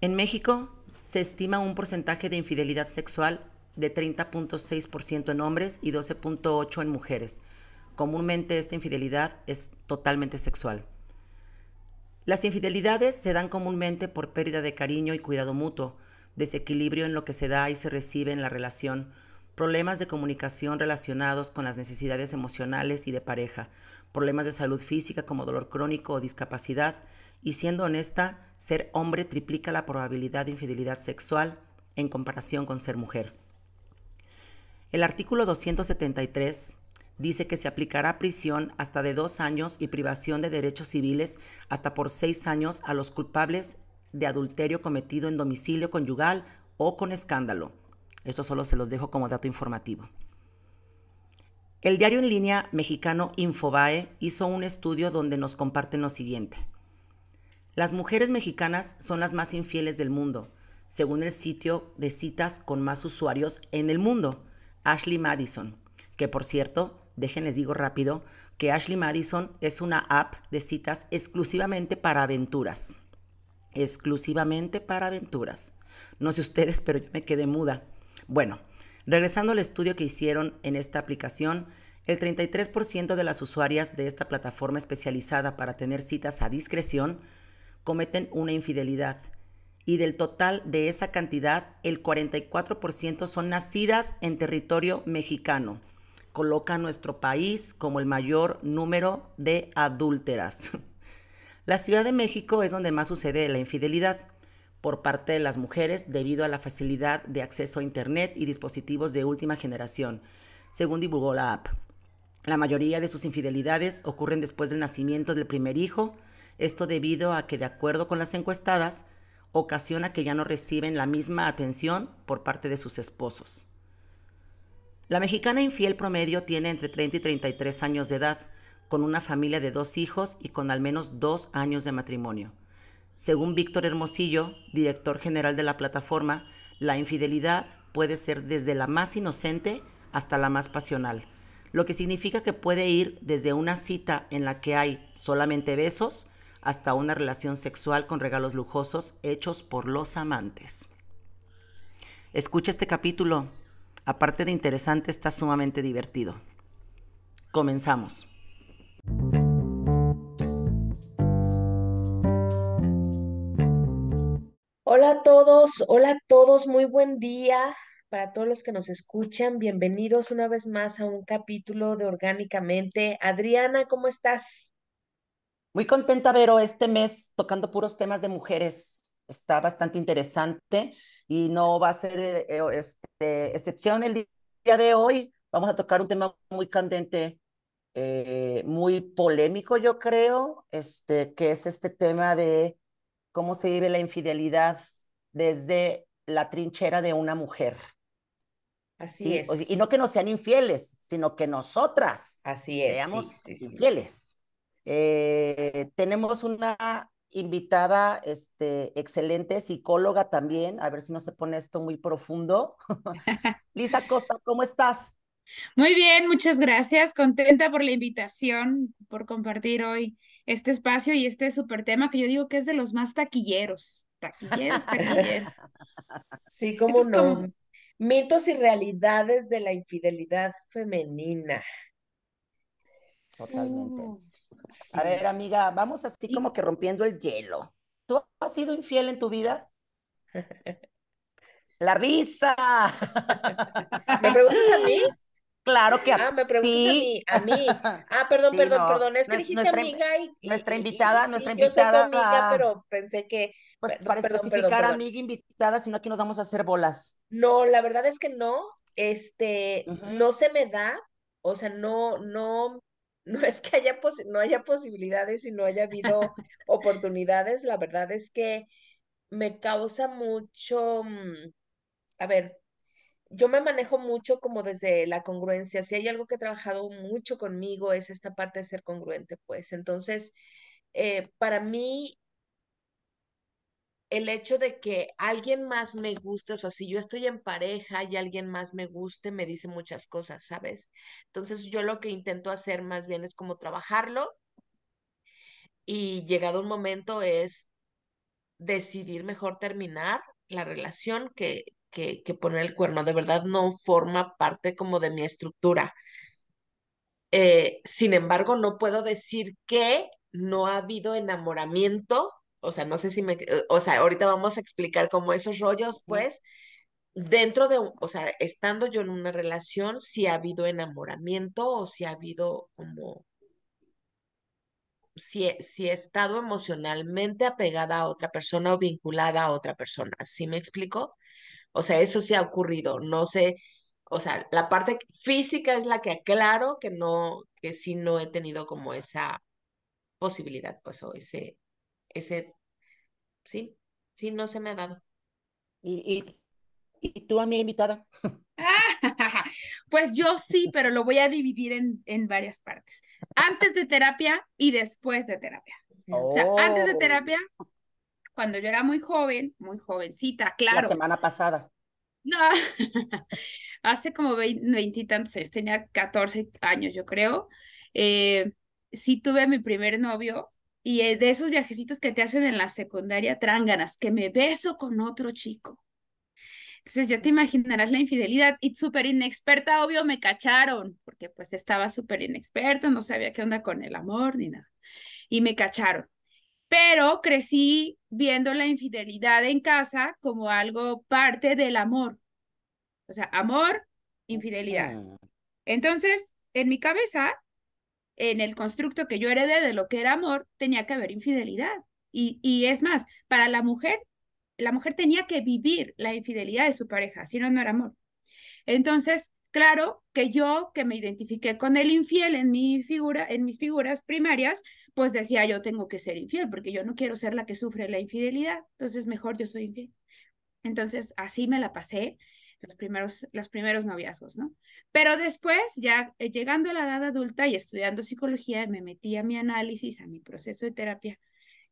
En México se estima un porcentaje de infidelidad sexual de 30.6% en hombres y 12.8% en mujeres. Comúnmente esta infidelidad es totalmente sexual. Las infidelidades se dan comúnmente por pérdida de cariño y cuidado mutuo, desequilibrio en lo que se da y se recibe en la relación, problemas de comunicación relacionados con las necesidades emocionales y de pareja, problemas de salud física como dolor crónico o discapacidad, y siendo honesta, ser hombre triplica la probabilidad de infidelidad sexual en comparación con ser mujer. El artículo 273 dice que se aplicará prisión hasta de dos años y privación de derechos civiles hasta por seis años a los culpables de adulterio cometido en domicilio conyugal o con escándalo. Esto solo se los dejo como dato informativo. El diario en línea mexicano Infobae hizo un estudio donde nos comparten lo siguiente. Las mujeres mexicanas son las más infieles del mundo, según el sitio de citas con más usuarios en el mundo, Ashley Madison, que por cierto, déjenles digo rápido, que Ashley Madison es una app de citas exclusivamente para aventuras. Exclusivamente para aventuras. No sé ustedes, pero yo me quedé muda. Bueno, regresando al estudio que hicieron en esta aplicación, el 33% de las usuarias de esta plataforma especializada para tener citas a discreción cometen una infidelidad. Y del total de esa cantidad, el 44% son nacidas en territorio mexicano. Coloca a nuestro país como el mayor número de adúlteras. La Ciudad de México es donde más sucede la infidelidad por parte de las mujeres debido a la facilidad de acceso a Internet y dispositivos de última generación, según divulgó la app. La mayoría de sus infidelidades ocurren después del nacimiento del primer hijo, esto debido a que, de acuerdo con las encuestadas, ocasiona que ya no reciben la misma atención por parte de sus esposos. La mexicana infiel promedio tiene entre 30 y 33 años de edad, con una familia de dos hijos y con al menos dos años de matrimonio. Según Víctor Hermosillo, director general de la plataforma, la infidelidad puede ser desde la más inocente hasta la más pasional, lo que significa que puede ir desde una cita en la que hay solamente besos hasta una relación sexual con regalos lujosos hechos por los amantes. Escucha este capítulo. Aparte de interesante, está sumamente divertido. Comenzamos. Hola a todos, hola a todos, muy buen día para todos los que nos escuchan. Bienvenidos una vez más a un capítulo de Orgánicamente. Adriana, ¿cómo estás? Muy contenta, Vero, este mes tocando puros temas de mujeres. Está bastante interesante y no va a ser eh, eh, este, excepción el día de hoy. Vamos a tocar un tema muy candente, eh, muy polémico, yo creo, este, que es este tema de cómo se vive la infidelidad desde la trinchera de una mujer. Así es. Y no que no sean infieles, sino que nosotras Así seamos infieles. Eh, tenemos una invitada este, excelente, psicóloga también, a ver si no se pone esto muy profundo. Lisa Costa, ¿cómo estás? Muy bien, muchas gracias. Contenta por la invitación, por compartir hoy este espacio y este súper tema que yo digo que es de los más taquilleros. Taquilleros, taquilleros. Sí, como no. Mitos y realidades de la infidelidad femenina. Totalmente. A ver, amiga, vamos así como que rompiendo el hielo. ¿Tú has sido infiel en tu vida? La risa. ¿Me preguntas a mí? Claro que a Ah, me preguntas a mí, a mí. Ah, perdón, Sí, perdón, no, perdón. Es que dijiste nuestra- amiga y, nuestra y- invitada- y nuestra yo soy tu invitada, amiga, pero pensé que, Pues perdón, para especificar perdón, perdón. amiga invitada, si no aquí nos vamos a hacer bolas. No, la verdad es que no, este, no se me da, o sea, no, no, no es que haya posi- no haya posibilidades y no haya habido oportunidades, la verdad es que me causa mucho, mm, a ver, yo me manejo mucho como desde la congruencia, si hay algo que he trabajado mucho conmigo es esta parte de ser congruente, pues, entonces, eh, para mí el hecho de que alguien más me guste, o sea, si yo estoy en pareja y alguien más me guste, me dice muchas cosas, ¿sabes? Entonces yo lo que intento hacer más bien es como trabajarlo y llegado un momento es decidir mejor terminar la relación que, que, que poner el cuerno. De verdad no forma parte como de mi estructura. Eh, sin embargo, no puedo decir que no ha habido enamoramiento o sea, no sé si me, eh, o sea, ahorita vamos a explicar cómo esos rollos, pues, dentro de, o sea, estando yo en una relación, si ha habido enamoramiento o si ha habido como, si, si he estado emocionalmente apegada a otra persona o vinculada a otra persona, ¿sí me explico? O sea, eso sí ha ocurrido, no sé, o sea, la parte física es la que aclaro que no, que sí no he tenido como esa posibilidad, pues, o ese, ese sí, sí, no se me ha dado. ¿Y, y, y tú, amiga invitada? pues yo sí, pero lo voy a dividir en, en varias partes. Antes de terapia y después de terapia. O sea, antes de oh. terapia, cuando yo era muy joven, muy jovencita, claro. La semana pasada. No, hace como veintitantos años, tenía 14 años, yo creo. Eh, sí tuve mi primer novio y eh, de esos viajecitos que te hacen en la secundaria, tránganas, que me beso con otro chico. Entonces ya te imaginarás la infidelidad y súper inexperta, obvio, me cacharon, porque pues estaba súper inexperta, no sabía qué onda con el amor ni nada. Y me cacharon. Pero crecí viendo la infidelidad en casa como algo parte del amor. O sea, amor, infidelidad. Ah. Entonces, en mi cabeza, en el constructo que yo heredé de lo que era amor, tenía que haber infidelidad. Y, y es más, para la mujer, la mujer tenía que vivir la infidelidad de su pareja, si no, no era amor. Entonces, claro que yo, que me identifiqué con el infiel en mi figura, en mis figuras primarias, pues decía yo tengo que ser infiel, porque yo no quiero ser la que sufre la infidelidad, entonces mejor yo soy infiel. Entonces, así me la pasé los primeros, los primeros noviazgos, ¿no? Pero después, ya eh, llegando a la edad adulta y estudiando psicología, me metí a mi análisis, a mi proceso de terapia,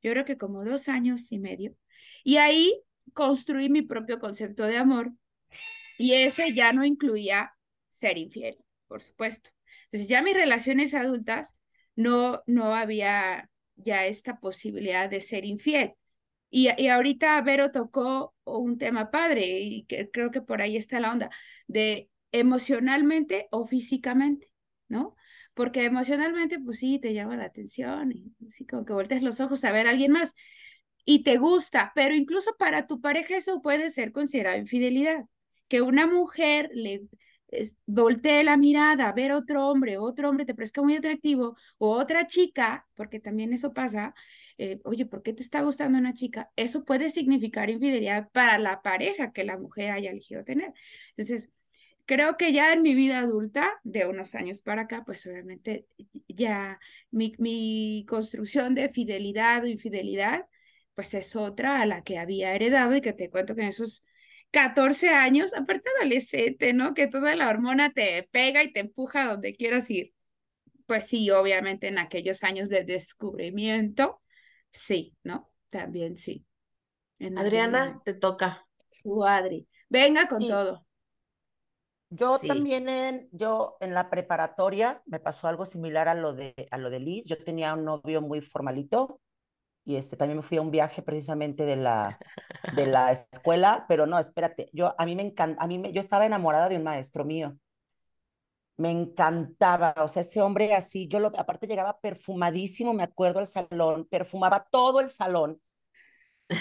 yo creo que como dos años y medio, y ahí construí mi propio concepto de amor, y ese ya no incluía ser infiel, por supuesto. Entonces ya mis relaciones adultas no, no había ya esta posibilidad de ser infiel. Y, y ahorita Vero tocó un tema padre y que creo que por ahí está la onda de emocionalmente o físicamente, ¿no? Porque emocionalmente, pues sí, te llama la atención y sí, como que voltees los ojos a ver a alguien más y te gusta, pero incluso para tu pareja eso puede ser considerado infidelidad. Que una mujer le voltee la mirada a ver otro hombre, otro hombre te parezca muy atractivo, o otra chica, porque también eso pasa, eh, oye, ¿por qué te está gustando una chica? Eso puede significar infidelidad para la pareja que la mujer haya elegido tener. Entonces, creo que ya en mi vida adulta, de unos años para acá, pues obviamente ya mi, mi construcción de fidelidad o infidelidad, pues es otra a la que había heredado y que te cuento que en esos 14 años, aparte adolescente, ¿no? Que toda la hormona te pega y te empuja a donde quieras ir. Pues sí, obviamente en aquellos años de descubrimiento, Sí, ¿no? También sí. Adriana, te toca. Tu Adri. Venga con todo. Yo también en, yo en la preparatoria me pasó algo similar a lo de a lo de Liz. Yo tenía un novio muy formalito y este también me fui a un viaje precisamente de la de la escuela, pero no, espérate, yo a mí me encanta, a mí me, yo estaba enamorada de un maestro mío me encantaba, o sea, ese hombre así, yo lo, aparte llegaba perfumadísimo, me acuerdo al salón, perfumaba todo el salón.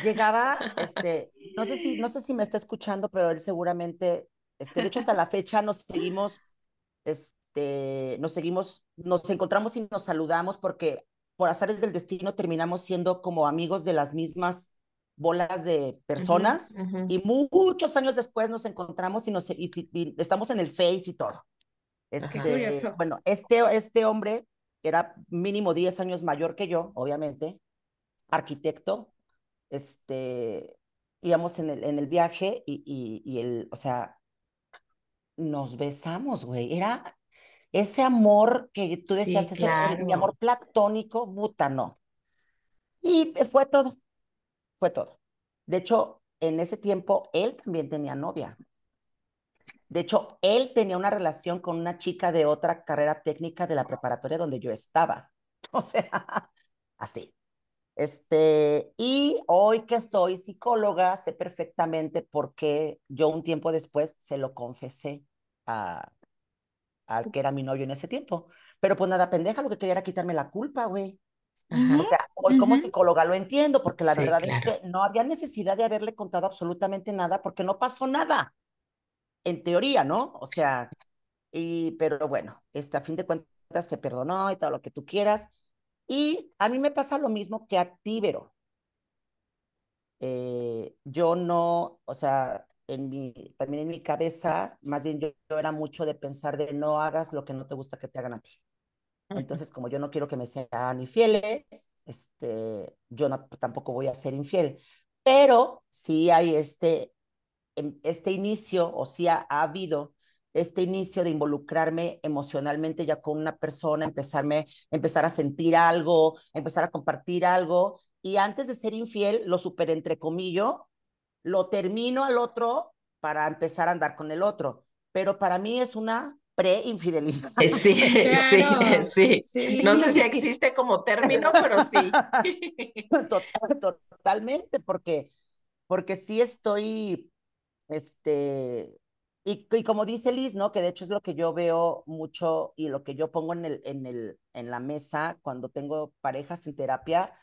Llegaba, este, no sé si, no sé si me está escuchando, pero él seguramente, este, de hecho hasta la fecha nos seguimos, este, nos seguimos, nos encontramos y nos saludamos porque por azares del destino terminamos siendo como amigos de las mismas bolas de personas y muchos años después nos encontramos y, nos, y estamos en el Face y todo. Este, bueno, este, este hombre era mínimo 10 años mayor que yo, obviamente, arquitecto, este, íbamos en el, en el viaje y, y, y el, o sea, nos besamos, güey, era ese amor que tú decías, ese, mi amor platónico, puta, no. Y fue todo, fue todo. De hecho, en ese tiempo él también tenía novia. De hecho, él tenía una relación con una chica de otra carrera técnica de la preparatoria donde yo estaba. O sea, así. Este, y hoy que soy psicóloga, sé perfectamente por qué yo un tiempo después se lo confesé a, al que era mi novio en ese tiempo. Pero pues nada, pendeja, lo que quería era quitarme la culpa, güey. O sea, hoy como psicóloga lo entiendo, porque la verdad es que no había necesidad de haberle contado absolutamente nada, porque no pasó nada. En teoría, ¿no? O sea, y, pero bueno, este, a fin de cuentas se perdonó y todo lo que tú quieras. Y a mí me pasa lo mismo que a ti, Vero. Eh, yo no, o sea, en mi, también en mi cabeza, más bien yo, yo, era mucho de pensar de no hagas lo que no te gusta que te hagan a ti. Entonces, como yo no quiero que me sean infieles, este, yo no, tampoco voy a ser infiel. Pero sí hay este, em, este inicio, o sí ha, ha habido este inicio de involucrarme emocionalmente ya con una persona, empezarme, empezar a sentir algo, empezar a compartir algo. Y antes de ser infiel, lo super entrecomillo, lo termino al otro para empezar a andar con el otro. Pero para mí es una pre-infidelidad. Sí, claro, sí, sí, No sé si existe como término, pero sí. Total, totalmente, porque, porque sí estoy, este, y, y, como dice Liz, ¿no? Que de hecho es lo que yo veo mucho y lo que yo pongo en, el, en, el, en la mesa cuando tengo parejas en terapia,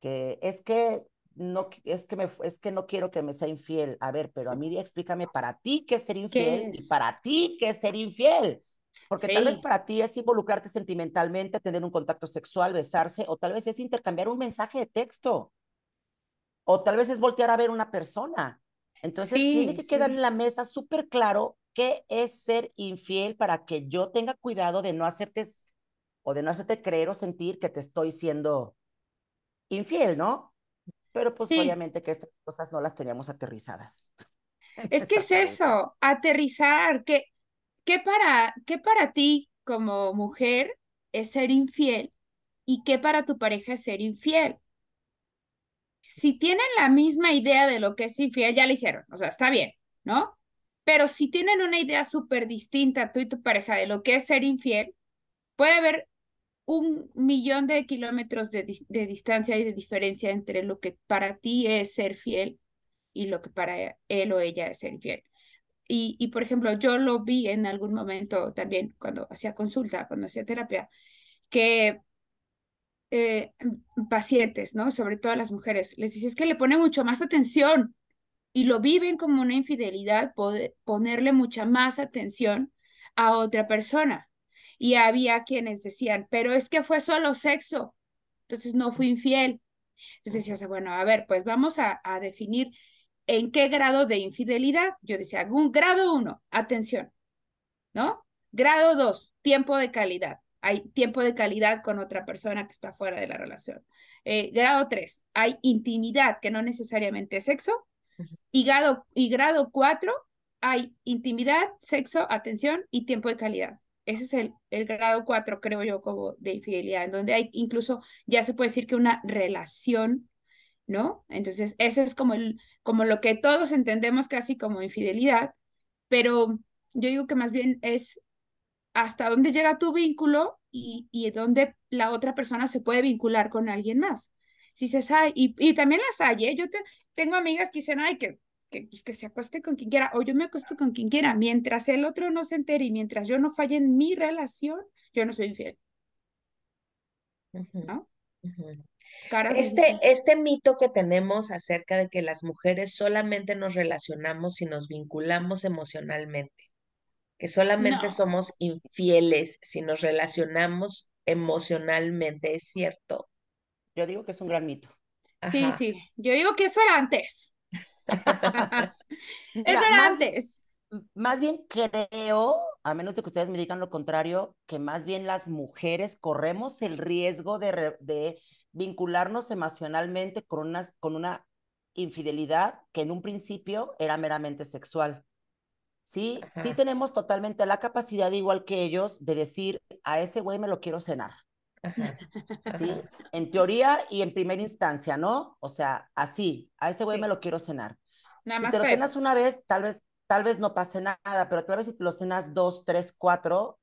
que es que no es que me es que no quiero que me sea infiel. A ver, pero a mí explícame para ti qué es ser infiel es? y para ti qué es ser infiel. Porque sí. tal vez para ti es involucrarte sentimentalmente, tener un contacto sexual, besarse, o tal vez es intercambiar un mensaje de texto. O tal vez es voltear a ver una persona. Entonces sí, tiene que quedar en la mesa súper claro qué es ser infiel para que yo tenga cuidado de no hacerte o de no hacerte creer o sentir que te estoy siendo infiel, ¿no? Pero pues sí. obviamente que estas cosas no las teníamos aterrizadas. Es que es eso, aterrizar, que, que, para, que para ti como mujer es ser infiel y qué para tu pareja es ser infiel. Si tienen la misma idea de lo que es infiel, ya lo hicieron, o sea, está bien, ¿no? Pero si tienen una idea súper distinta, tú y tu pareja, de lo que es ser infiel, puede haber un millón de kilómetros de, de, distancia y de diferencia entre lo que para ti es ser fiel y lo que para él o ella es ser infiel. Y, y por ejemplo, yo lo vi en algún momento también cuando hacía consulta, cuando hacía terapia, que eh, pacientes, ¿no? Sobre todo las mujeres, les dices que le pone mucho más atención y lo viven como una infidelidad, poder, ponerle mucha más atención a otra persona y había quienes decían, pero es que fue solo sexo, entonces no fui infiel. Entonces decías, bueno, a ver, pues vamos a, a definir en qué grado de infidelidad. Yo decía, un grado uno, atención, ¿no? Grado dos, tiempo de calidad. Hay tiempo de calidad con otra persona que está fuera de la relación. Eh, grado tres, hay intimidad, que no necesariamente es sexo. Y grado, y grado cuatro, hay intimidad, sexo, atención y tiempo de calidad ese es el, el grado 4, creo yo, como de infidelidad, en donde hay incluso, ya se puede decir que una relación, ¿no? Entonces, ese es como, el, como lo que todos entendemos casi como infidelidad, pero yo digo que más bien es hasta dónde llega tu vínculo y, y dónde la otra persona se puede vincular con alguien más. Si se sabe, y, y también las hay, ¿eh? Yo te, tengo amigas que dicen, ay, que que, pues, que se acueste con quien quiera o yo me acuesto con quien quiera, mientras el otro no se entere y mientras yo no falle en mi relación, yo no soy infiel. ¿No? Uh -huh. Este, este mito que tenemos acerca de que las mujeres solamente nos relacionamos si nos vinculamos emocionalmente, que solamente no. somos infieles si nos relacionamos emocionalmente, ¿es cierto? Yo digo que es un gran mito. Sí, sí, yo digo que eso era antes. Eso era más, antes. Más bien creo, a menos de que ustedes me digan lo contrario, que más bien las mujeres corremos el riesgo de, de vincularnos emocionalmente con una, con una infidelidad que en un principio era meramente sexual. Sí, Ajá. sí tenemos totalmente la capacidad, igual que ellos, de decir, a ese güey me lo quiero cenar. ¿Sí? En teoría y en primera instancia, ¿no? O sea, así, a ese güey me lo quiero cenar. Si te lo cenas una vez, tal vez, tal vez no pase nada, pero tal vez si te lo cenas dos, tres, cuatro,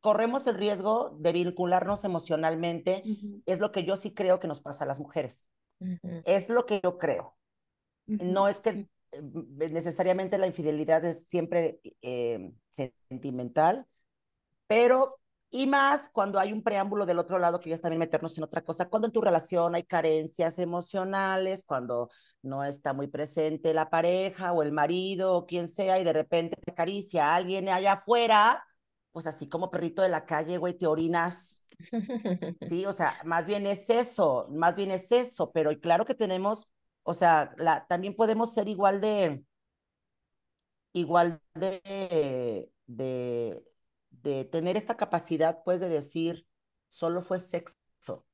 corremos el riesgo de vincularnos emocionalmente. Es lo que yo sí creo que nos pasa a las mujeres. Es lo que yo creo. No es que eh, necesariamente la infidelidad es siempre eh, sentimental, pero y más cuando hay un preámbulo del otro lado que ya también meternos en otra cosa, cuando en tu relación hay carencias emocionales, cuando no está muy presente la pareja o el marido o quien sea y de repente te acaricia a alguien allá afuera, pues así como perrito de la calle, güey, te orinas. Sí, o sea, más bien es eso, más bien es eso, pero claro que tenemos, o sea, la, también podemos ser igual de, igual de, de, de tener esta capacidad, pues, de decir, solo fue sexo.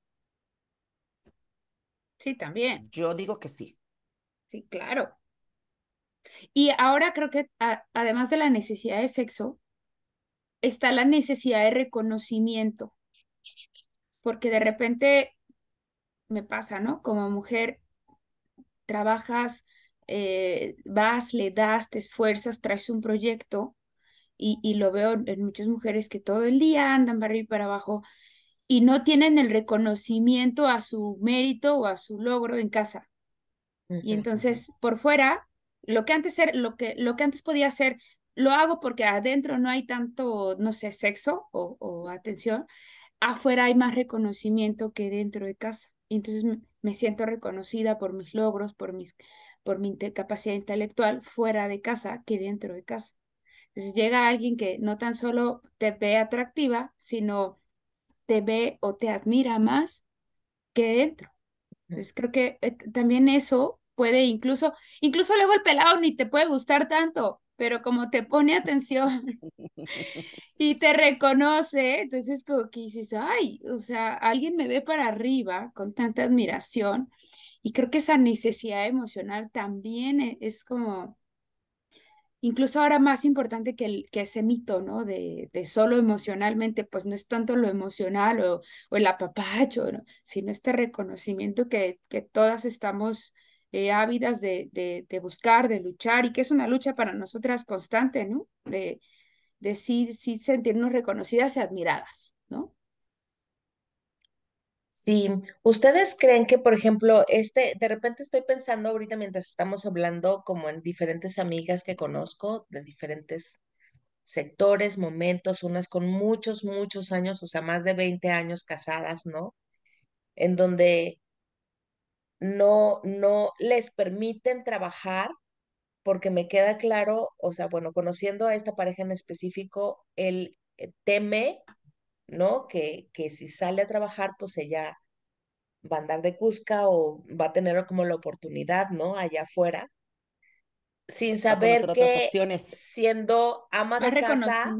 Sí, también. Yo digo que sí. Sí, claro. Y ahora creo que además de la necesidad de sexo, está la necesidad de reconocimiento, porque de repente me pasa, ¿no? Como mujer, trabajas, eh, vas, le das, te esfuerzas, traes un proyecto y, y, lo veo en muchas mujeres que todo el día andan para arriba y para abajo y no tienen el reconocimiento a su mérito o a su logro en casa. Y entonces por fuera, lo que antes era, lo que, lo que antes podía ser lo hago porque adentro no hay tanto, no sé, sexo o, atención, afuera hay más reconocimiento que dentro de casa. Y entonces me, siento reconocida por mis logros, por, mis, por mi capacidad intelectual fuera de casa que dentro de casa. Entonces llega alguien que no tan solo te ve atractiva, sino te ve o te admira más que dentro. Entonces creo que eh, también eso puede incluso, incluso luego el pelado ni te puede gustar tanto, pero como te pone atención y te reconoce, entonces como que dices, ay, o sea, alguien me ve para arriba con tanta admiración y creo que esa necesidad emocional también e, es como, incluso ahora más importante que, el, que ese mito, ¿no? De, de solo emocionalmente, pues no es tanto lo emocional o, el apapacho, ¿no? sino este reconocimiento que, que todas estamos eh, ávidas de, de, buscar, de luchar, y que es una lucha para nosotras constante, ¿no? De, de sí, sí sentirnos reconocidas y admiradas, ¿no? Sí, ¿ustedes creen que, por ejemplo, este, de repente estoy pensando ahorita mientras estamos hablando como en diferentes amigas que conozco de diferentes sectores, momentos, unas con muchos, muchos años, o sea, más de 20 años casadas, ¿no? En donde no, no les permiten trabajar porque me queda claro, o sea, bueno, conociendo a esta pareja en específico, él eh, teme, ¿no? Que, que si sale a trabajar, pues ella va a andar de Cusca o va a tener como la oportunidad, ¿no? Allá afuera, sin saber que siendo ama de casa,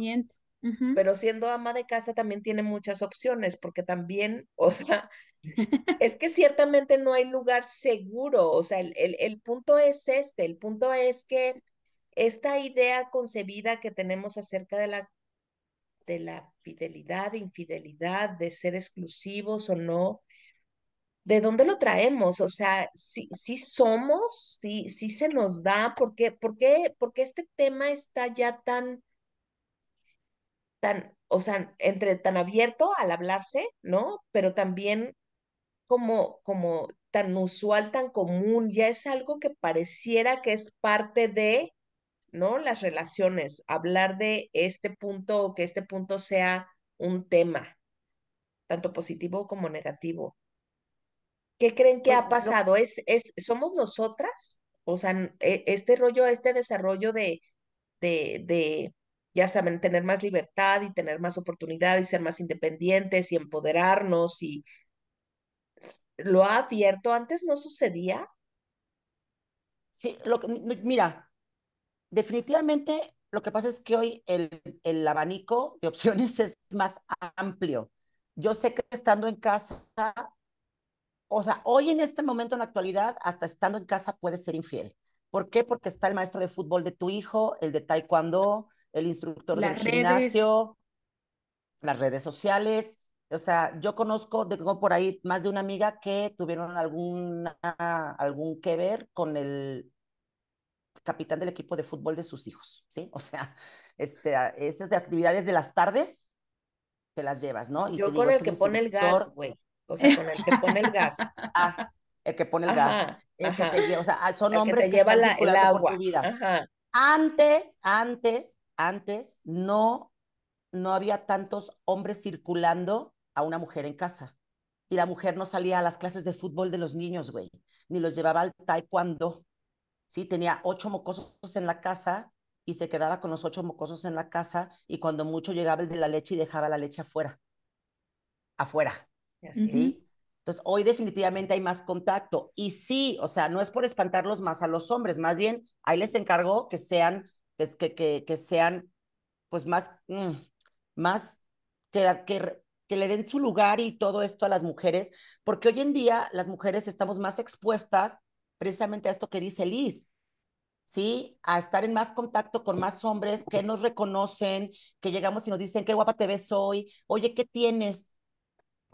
pero siendo ama de casa también tiene muchas opciones, porque también, o sea, es que ciertamente no hay lugar seguro, o sea, el, el, punto es este, el punto es que esta idea concebida que tenemos acerca de la, de la fidelidad, infidelidad, de ser exclusivos o no, ¿de dónde lo traemos? O sea, si si somos, si si se nos da, ¿por qué, por qué, este tema está ya tan, tan, o sea, entre tan abierto al hablarse, ¿no? Pero también como, como tan usual, tan común, ya es algo que pareciera que es parte de, ¿no? Las relaciones, hablar de este punto o que este punto sea un tema, tanto positivo como negativo. ¿Qué creen que ha pasado? ¿Es, es, ¿Somos nosotras? O sea, e, este rollo, este desarrollo de, de, de, ya saben, tener más libertad y tener más oportunidad y ser más independientes y empoderarnos y lo ha abierto, antes no sucedía. Sí, lo mira, definitivamente lo que pasa es que hoy el, el abanico de opciones es más amplio. Yo sé que estando en casa, o sea, hoy en este momento, en la actualidad, hasta estando en casa puedes ser infiel. ¿Por qué? Porque está el maestro de fútbol de tu hijo, el de taekwondo, el instructor del gimnasio, las redes sociales, O sea, yo conozco, tengo por ahí más de una amiga que tuvieron alguna, algún que ver con el capitán del equipo de fútbol de sus hijos, ¿sí? O sea, este, esas de actividades de las tardes te las llevas, ¿no? Y yo con el que pone el gas, güey. O sea, con el que pone el gas. Ah, el que pone el gas. El que te lleva, o sea, son hombres que, llevan la, el agua. Por tu vida. Ajá. Antes, antes, antes, no, no había tantos hombres circulando a una mujer en casa. Y la mujer no salía a las clases de fútbol de los niños, güey, ni los llevaba al taekwondo. Sí, tenía ocho mocosos en la casa y se quedaba con los ocho mocosos en la casa y cuando mucho llegaba el de la leche y dejaba la leche afuera. Afuera. ¿Sí? Entonces, hoy definitivamente hay más contacto. Y sí, o sea, no es por espantarlos más a los hombres, más bien ahí les encargo que sean, que, que, que sean, pues más, mm, más, que, que, que le den su lugar y todo esto a las mujeres, porque hoy en día las mujeres estamos más expuestas precisamente a esto que dice Liz, ¿sí? A estar en más contacto con más hombres que nos reconocen, que llegamos y nos dicen, qué guapa te ves hoy, oye, ¿qué tienes?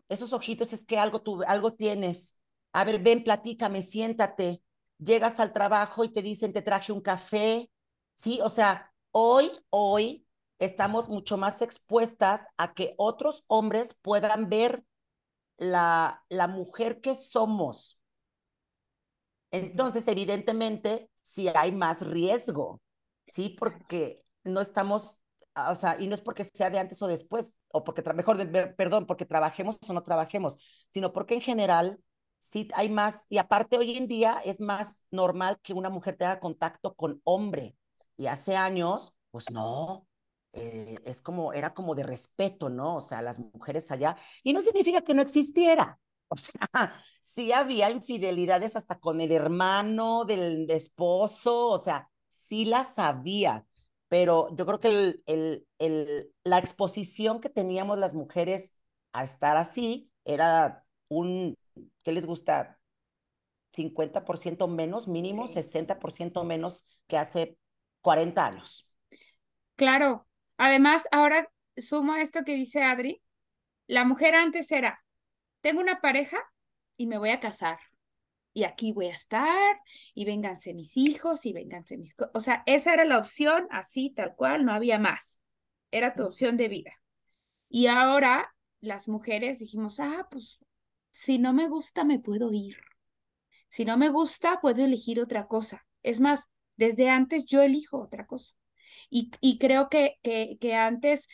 Esos ojitos es que algo, tú, algo tienes. A ver, ven, platícame, siéntate. Llegas al trabajo y te dicen, te traje un café, ¿sí? O sea, hoy, hoy estamos mucho más expuestas a que otros hombres puedan ver la, la mujer que somos. Entonces, evidentemente, sí hay más riesgo, ¿sí? Porque no estamos, o sea, y no es porque sea de antes o después, o porque, mejor, perdón, porque trabajemos o no trabajemos, sino porque en general sí hay más, y aparte hoy en día es más normal que una mujer tenga contacto con hombre, y hace años, pues no, eh, es como, era como de respeto, ¿no? O sea, las mujeres allá, y no significa que no existiera, o sea, sí había infidelidades hasta con el hermano del esposo, o sea, sí las había, pero yo creo que el, el, el, la exposición que teníamos las mujeres a estar así era un, ¿qué les gusta? 50% menos, mínimo 60% menos que hace 40 años. Claro, además, ahora sumo a esto que dice Adri, la mujer antes era tengo una pareja y me voy a casar. Y aquí voy a estar, y vénganse mis hijos, y vénganse mis... O sea, esa era la opción, así, tal cual, no había más. Era tu opción de vida. Y ahora las mujeres dijimos, ah, pues si no me gusta, me puedo ir. Si no me gusta, puedo elegir otra cosa. Es más, desde antes yo elijo otra cosa. Y, y creo que, que, que antes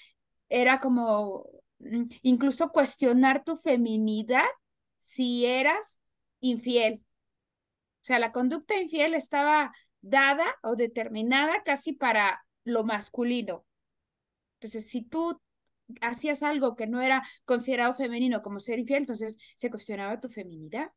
era como incluso cuestionar tu feminidad si eras infiel. O sea, la conducta infiel estaba dada o determinada casi para lo masculino. Entonces, si tú hacías algo que no era considerado femenino como ser infiel, entonces se cuestionaba tu feminidad.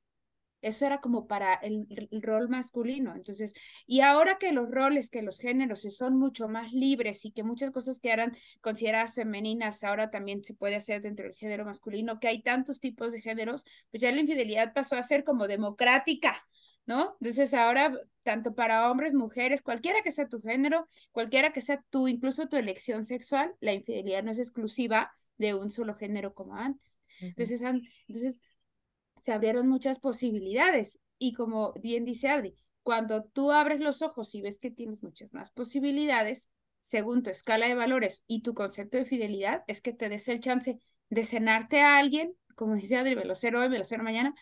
Eso era como para el, rol masculino. Entonces, y ahora que los roles, que los géneros son mucho más libres y que muchas cosas que eran consideradas femeninas ahora también se puede hacer dentro del género masculino, que hay tantos tipos de géneros, pues ya la infidelidad pasó a ser como democrática, ¿no? Entonces ahora, tanto para hombres, mujeres, cualquiera que sea tu género, cualquiera que sea tu, incluso tu elección sexual, la infidelidad no es exclusiva de un solo género como antes. Entonces, entonces se abrieron muchas posibilidades. Y como bien dice Adri, cuando tú abres los ojos y ves que tienes muchas más posibilidades, según tu escala de valores y tu concepto de fidelidad, es que te des el chance de cenarte a alguien, como dice Adri, velocero hoy, velocero mañana,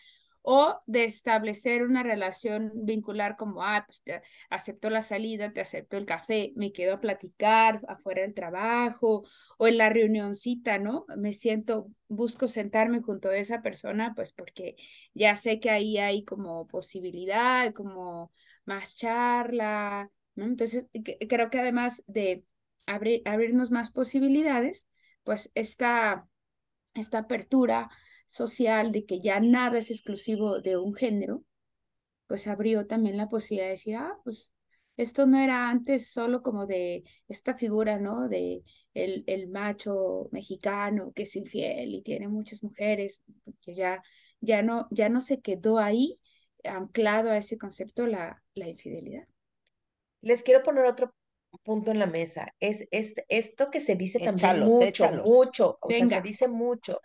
o de establecer una relación vincular como, ah, pues te aceptó la salida, te aceptó el café, me quedo a platicar afuera del trabajo o en la reunioncita, ¿no? Me siento, busco sentarme junto a esa persona, pues porque ya sé que ahí hay como posibilidad, como más charla. Entonces, creo que además de abrir, abrirnos más posibilidades, pues esta, esta apertura social de que ya nada es exclusivo de un género, pues abrió también la posibilidad de decir, ah, pues esto no era antes solo como de esta figura, ¿no? De el, el macho mexicano que es infiel y tiene muchas mujeres, que ya, ya, no, ya no se quedó ahí anclado a ese concepto la, la infidelidad. Les quiero poner otro punto en la mesa. Es, es esto que se dice también mucho, mucho, o sea, se dice mucho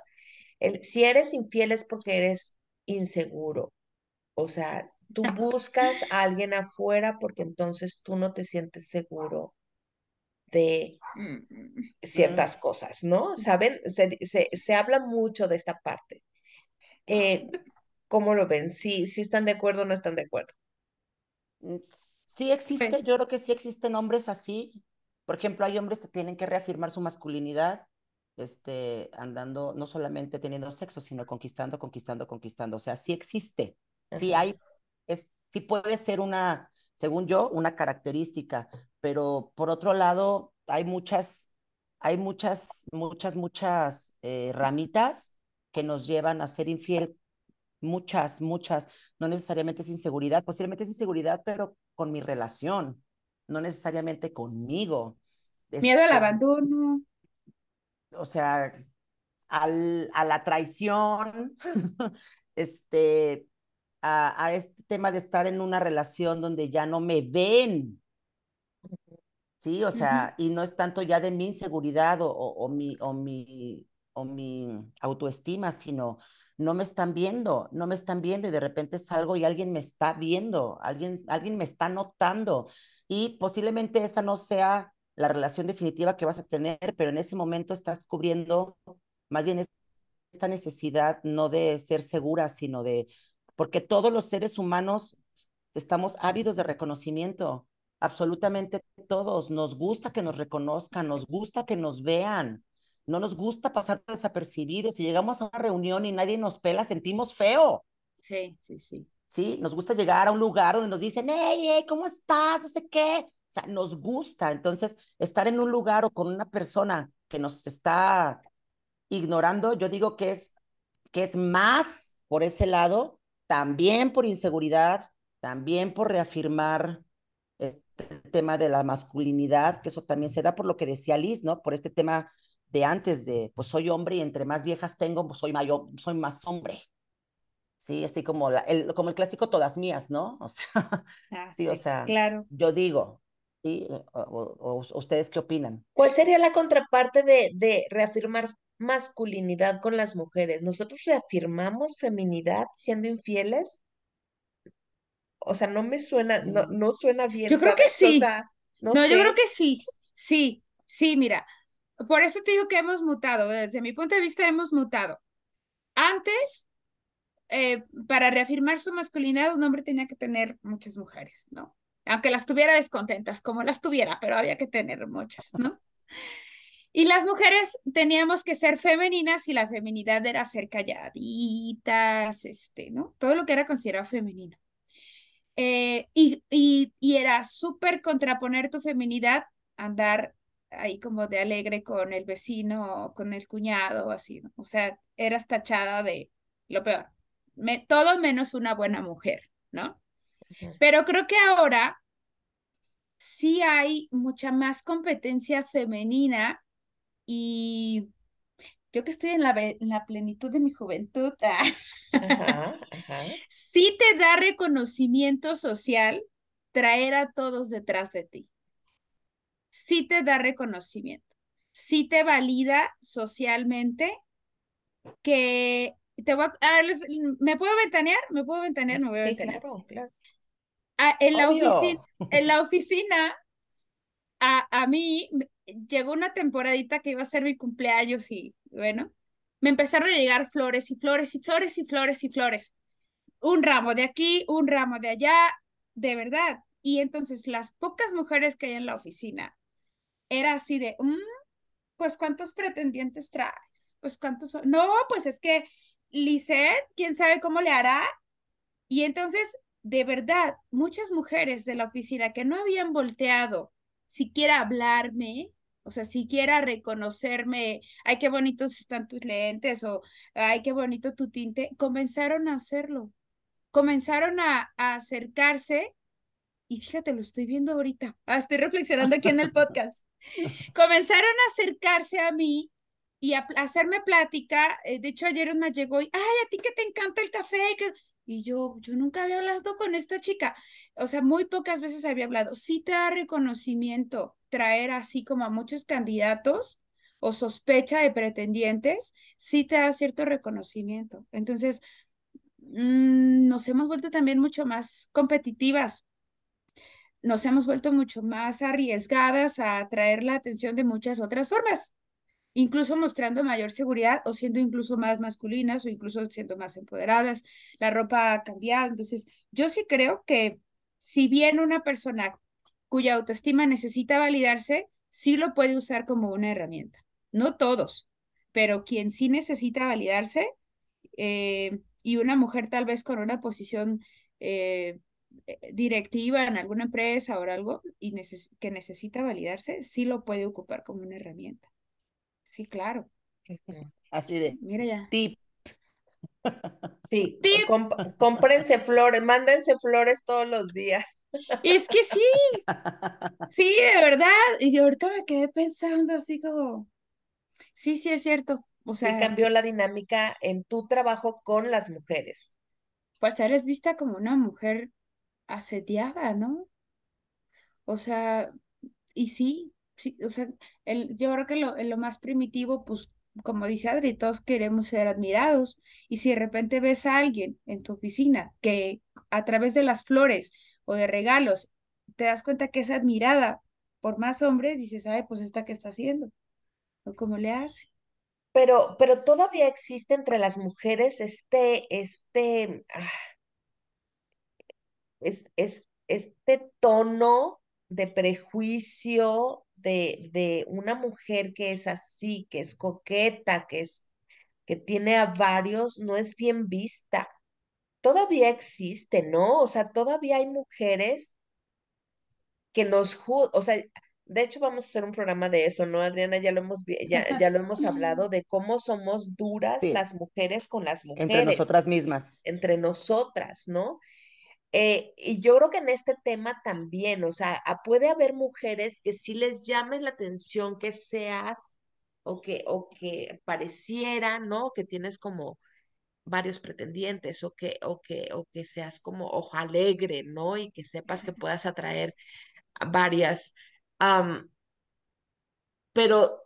El, si eres infiel es porque eres inseguro. O sea, tú buscas a alguien afuera porque entonces tú no te sientes seguro de Mm, ciertas cosas, ¿no? ¿Saben? Se, se, se habla mucho de esta parte. Eh, ¿cómo lo ven? ¿Sí, sí están de acuerdo o no están de acuerdo? Sí existe, Pues, yo creo que sí existen hombres así. Por ejemplo, hay hombres que tienen que reafirmar su masculinidad, este, andando, no solamente teniendo sexo, sino conquistando, conquistando, conquistando. O sea, sí existe. Sí hay, es, sí puede ser una, según yo, una característica, pero por otro lado, hay muchas, hay muchas, muchas, muchas eh, ramitas que nos llevan a ser infiel muchas, muchas, no necesariamente es inseguridad, posiblemente es inseguridad, pero con mi relación, no necesariamente conmigo. miedo al Este, abandono. o sea, al, a la traición, este, a, a este tema de estar en una relación donde ya no me ven, ¿sí? O sea, y no es tanto ya de mi inseguridad o, o, o mi, o, mi, o mi autoestima, sino no me están viendo, no me están viendo y de repente salgo y alguien me está viendo, alguien, alguien me está notando y posiblemente esta no sea la relación definitiva que vas a tener, pero en ese momento estás cubriendo más bien esta necesidad no de ser segura, sino de, porque todos los seres humanos estamos ávidos de reconocimiento, absolutamente todos, nos gusta que nos reconozcan, nos gusta que nos vean, no nos gusta pasar desapercibidos, si llegamos a una reunión y nadie nos pela, sentimos feo. Sí, sí, sí. ¿Sí? Nos gusta llegar a un lugar donde nos dicen, hey, hey, ¿cómo estás? No sé qué. O sea, nos gusta. Entonces, estar en un lugar o con una persona que nos está ignorando, yo digo que es, que es más por ese lado, también por inseguridad, también por reafirmar este tema de la masculinidad, que eso también se da por lo que decía Liz, ¿no? Por este tema de antes de, pues soy hombre y entre más viejas tengo, pues soy, mayor, soy más hombre. Sí, así como, la, el, como el clásico todas mías, ¿no? O sea, Ah, sí, o sí, sea, claro. yo digo, ¿sí? O, o, o, ¿Ustedes qué opinan? ¿Cuál sería la contraparte de, de reafirmar masculinidad con las mujeres? ¿Nosotros reafirmamos feminidad siendo infieles? O sea, no me suena, no, Mm. no suena bien, Yo creo que ¿sabes? O sí. sea, no No, yo creo sé. que sí. Sí, sí, mira. Por eso te digo que hemos mutado. Desde mi punto de vista, hemos mutado. Antes, eh, para reafirmar su masculinidad, un hombre tenía que tener muchas mujeres, ¿no? Aunque las tuviera descontentas, como las tuviera, pero había que tener muchas, ¿no? Y las mujeres teníamos que ser femeninas y la feminidad era ser calladitas, este, ¿no? Todo lo que era considerado femenino. Eh, y, y, y era súper contraponer tu feminidad, andar ahí como de alegre con el vecino, con el cuñado, así, ¿no? O sea, eras tachada de lo peor. Me, todo menos una buena mujer, ¿no? Pero creo que ahora sí hay mucha más competencia femenina y yo que estoy en la, en la plenitud de mi juventud, Ajá, ajá. sí te da reconocimiento social traer a todos detrás de ti. Sí te da reconocimiento. Sí te valida socialmente que te voy a, a ver, ¿me puedo ventanear? ¿Me puedo ventanear? Me voy a Sí, ventanear. claro, claro. A, en la oficina, en la oficina, a, a mí llegó una temporadita que iba a ser mi cumpleaños y bueno, me empezaron a llegar flores y flores y flores y flores y flores. Un ramo de aquí, un ramo de allá, de verdad. Y entonces las pocas mujeres que hay en la oficina, era así de, mmm, pues ¿cuántos pretendientes traes? Pues ¿cuántos son? No, pues es que Lisette, quién sabe cómo le hará. Y entonces, de verdad, muchas mujeres de la oficina que no habían volteado siquiera hablarme, o sea, siquiera reconocerme, ay, qué bonitos están tus lentes o ay, qué bonito tu tinte, comenzaron a hacerlo. Comenzaron a, a acercarse y fíjate, lo estoy viendo ahorita. Ah, estoy reflexionando aquí en el podcast. Comenzaron a acercarse a mí y a, hacerme plática. Eh, de hecho, ayer una llegó y, ay, a ti que te encanta el café. Que... Y yo, yo nunca había hablado con esta chica. O sea, muy pocas veces había hablado. Sí te da reconocimiento traer así como a muchos candidatos o sospecha de pretendientes, sí te da cierto reconocimiento. Entonces, mm, nos hemos vuelto también mucho más competitivas, nos hemos vuelto mucho más arriesgadas a atraer la atención de muchas otras formas, incluso mostrando mayor seguridad o siendo incluso más masculinas o incluso siendo más empoderadas. La ropa ha cambiado. Entonces, yo sí creo que si bien una persona cuya autoestima necesita validarse, sí lo puede usar como una herramienta. No todos, pero quien sí necesita validarse eh, y una mujer tal vez con una posición eh, directiva en alguna empresa o algo y que necesita validarse, sí lo puede ocupar como una herramienta. Sí, claro. Así de. Mira ya. Tip. Sí, cómprense flores, mándense flores todos los días. Es que sí, sí, de verdad. Y yo ahorita me quedé pensando así como, sí, sí es cierto. O sea, sí cambió la dinámica en tu trabajo con las mujeres. Pues eres vista como una mujer asediada, ¿no? O sea, y sí, sí, o sea, el, yo creo que lo, lo más primitivo, pues, como dice Adri, todos queremos ser admirados. Y si de repente ves a alguien en tu oficina que a través de las flores o de regalos te das cuenta que es admirada por más hombres, dices, ay, pues esta que está haciendo, o cómo le hace. Pero, pero todavía existe entre las mujeres este, este, ah, es, es, este tono de prejuicio de, de una mujer que es así, que es coqueta, que es que tiene a varios, no es bien vista. Todavía existe, ¿no? O sea, todavía hay mujeres que nos, o sea, de hecho vamos a hacer un programa de eso, ¿no, Adriana? Ya lo hemos, ya, ya lo hemos hablado de cómo somos duras las mujeres con las mujeres. Entre nosotras mismas. Entre nosotras, ¿no? Eh, y yo creo que en este tema también, o sea, puede haber mujeres que sí les llamen la atención que seas o que, o que pareciera, ¿no? Que tienes como varios pretendientes o que, o que, o que seas como ojo alegre, ¿no? Y que sepas que puedas atraer varias. pero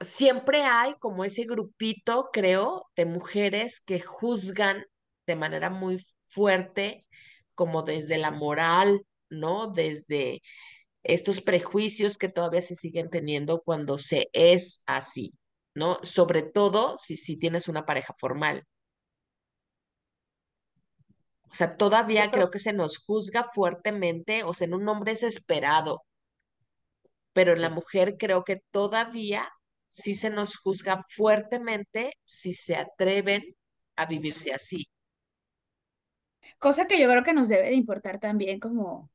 siempre hay como ese grupito, creo, de mujeres que juzgan de manera muy fuerte, como desde la moral, ¿no? Desde estos prejuicios que todavía se siguen teniendo cuando se es así, ¿no? Sobre todo si, si tienes una pareja formal. O sea, todavía creo que se nos juzga fuertemente, o sea, en un hombre es esperado, pero en la mujer creo que todavía sí se nos juzga fuertemente si se atreven a vivirse así. Cosa que yo creo que nos debe de importar también como,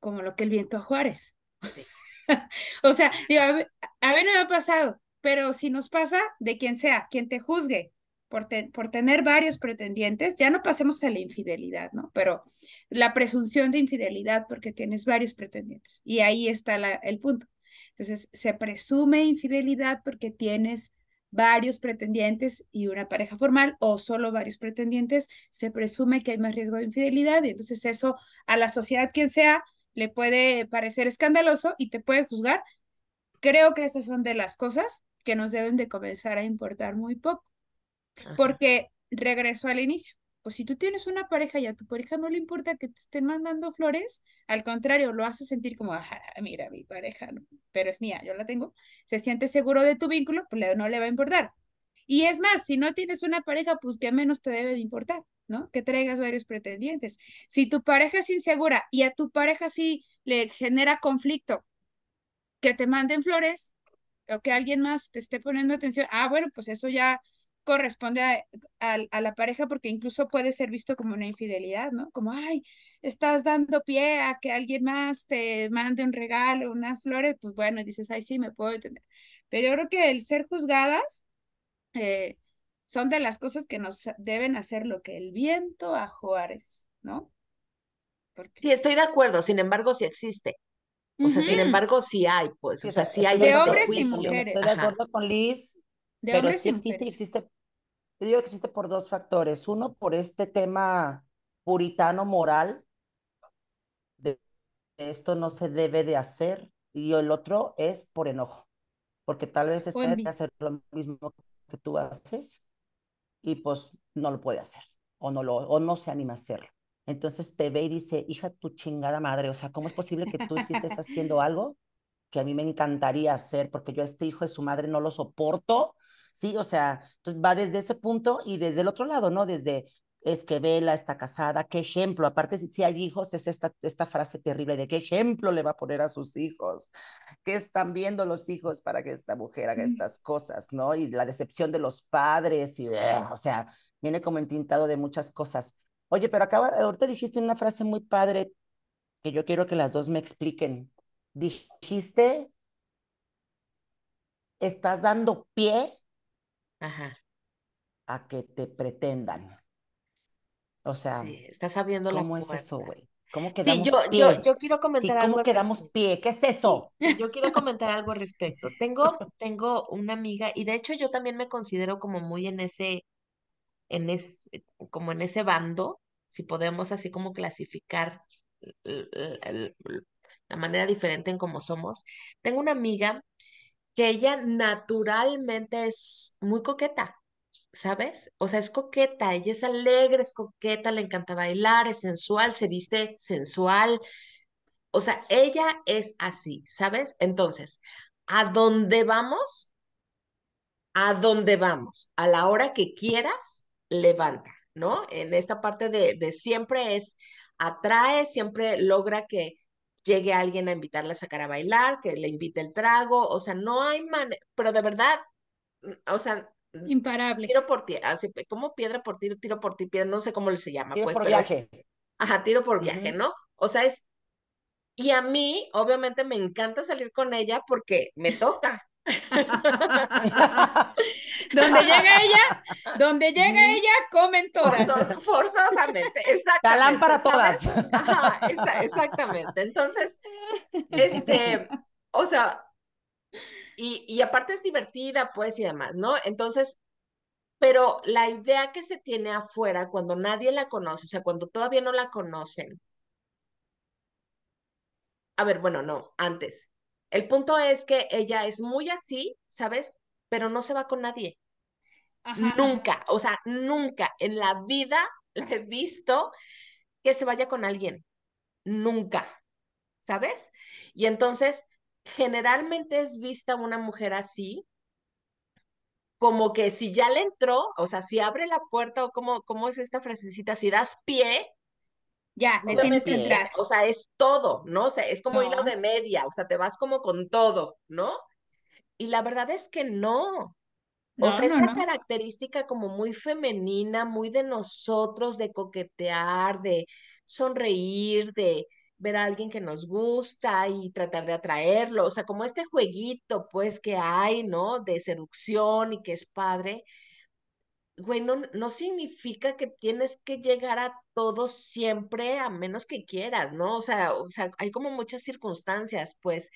como lo que el viento a Juárez. o sea, a, mí, no me ha pasado, pero si nos pasa, de quien sea, quien te juzgue por, por tener varios pretendientes, ya no pasemos a la infidelidad, ¿no? Pero la presunción de infidelidad porque tienes varios pretendientes. Y ahí está la, el punto. Entonces, se presume infidelidad porque tienes varios pretendientes y una pareja formal o solo varios pretendientes, se presume que hay más riesgo de infidelidad y entonces eso a la sociedad quien sea le puede parecer escandaloso y te puede juzgar. Creo que esas son de las cosas que nos deben de comenzar a importar muy poco, porque regreso al inicio. Pues si tú tienes una pareja y a tu pareja no le importa que te estén mandando flores, al contrario, lo hace sentir como, mira, mi pareja, pero es mía, yo la tengo, se siente seguro de tu vínculo, pues no le va a importar. Y es más, si no tienes una pareja, pues que menos te debe de importar, ¿no? Que traigas varios pretendientes. Si tu pareja es insegura y a tu pareja sí le genera conflicto que te manden flores o que alguien más te esté poniendo atención, ah, bueno, pues eso ya corresponde a, a, la pareja porque incluso puede ser visto como una infidelidad, ¿no? Como, ay, estás dando pie a que alguien más te mande un regalo, unas flores, pues bueno, dices, ay, sí, me puedo entender. Pero yo creo que el ser juzgadas eh, son de las cosas que nos deben hacer lo que el viento a Juárez, ¿no? Porque... Sí, estoy de acuerdo, sin embargo, sí existe. O sea, sin embargo, sí hay, pues, o sea, sí hay de hombres y mujeres. Estoy de acuerdo con Liz, pero sí existe y existe yo digo que existe por dos factores. Uno, por este tema puritano moral, de esto no se debe de hacer, y el otro es por enojo. porque tal vez está de hacer lo mismo que tú haces y pues no lo puede hacer o no, lo, o no se anima a hacerlo. Entonces te ve y dice, hija, tu chingada madre, o sea, ¿cómo es posible que tú sí estés haciendo algo que a mí me encantaría hacer porque yo a este hijo de su madre no lo soporto? Sí, o sea, entonces va desde ese punto y desde el otro lado, ¿no? Desde, es que Vela está casada, qué ejemplo, aparte si, hay hijos, es esta, esta frase terrible de qué ejemplo le va a poner a sus hijos, qué están viendo los hijos para que esta mujer haga Mm. estas cosas, ¿no? Y la decepción de los padres, y, o sea, viene como entintado de muchas cosas. Oye, pero acaba, ahorita dijiste una frase muy padre que yo quiero que las dos me expliquen. Dijiste, estás dando pie Ajá. a que te pretendan. O sea, Sí, estás abriendo la ¿cómo es eso, güey? ¿Cómo Sí, quedamos yo, yo, pie? yo quiero Sí, comentar algo ¿cómo al quedamos respecto. pie? ¿Qué es eso? yo quiero comentar algo al respecto. Tengo, tengo una amiga, y de hecho yo también me considero como muy en ese, en ese, como en ese bando, si podemos así como clasificar l- l- l- l- la manera diferente en cómo somos. Tengo una amiga que ella naturalmente es muy coqueta. ¿sabes? O sea, es coqueta, ella es alegre, es coqueta, le encanta bailar, es sensual, se viste sensual. O sea, ella es así, ¿sabes? Entonces, ¿a dónde vamos? A dónde vamos. A la hora que quieras, levanta, ¿no? En esta parte de, de siempre es, atrae, siempre logra que llegue alguien a invitarla a sacar a bailar, que le invite el trago, o sea, no hay manera, pero de verdad, o sea, Imparable. tiro por ti, así como piedra por tiro, tiro por ti, piedra, no sé cómo se llama, Tiro pues, por pero es, viaje. ajá, tiro por viaje. ¿no? O sea, es, y a mí, obviamente, me encanta salir con ella porque me toca. Donde llega ella, donde llega ella, comen todas. Forzo- forzosamente, exactamente. Galán para todas. Ajá, esa- exactamente. Entonces, este, o sea, y, y aparte es divertida, pues, y demás, ¿no? Entonces, pero la idea que se tiene afuera cuando nadie la conoce, o sea, cuando todavía no la conocen, a ver, bueno, no, antes. El punto es que ella es muy así, ¿sabes? Pero no se va con nadie. Ajá. Nunca, o sea, nunca en la vida la he visto que se vaya con alguien. Nunca, ¿sabes? Y entonces, generalmente es vista una mujer así, como que si ya le entró, o sea, si abre la puerta o como, ¿cómo es esta frasecita? Si das pie, Ya, le tienes que entrar. o sea, es todo, ¿no? O sea, es como hilo No. de media, o sea, te vas como con todo, ¿no? Y la verdad es que no. O No, sea, no, esta característica como muy femenina, muy de nosotros, de coquetear, de sonreír, de ver a alguien que nos gusta y tratar de atraerlo, o sea, como este jueguito, pues, que hay, ¿no? De seducción y que es padre, güey, no, no significa que tienes que llegar a todo siempre, a menos que quieras, ¿no? O sea, o sea, hay como muchas circunstancias, pues,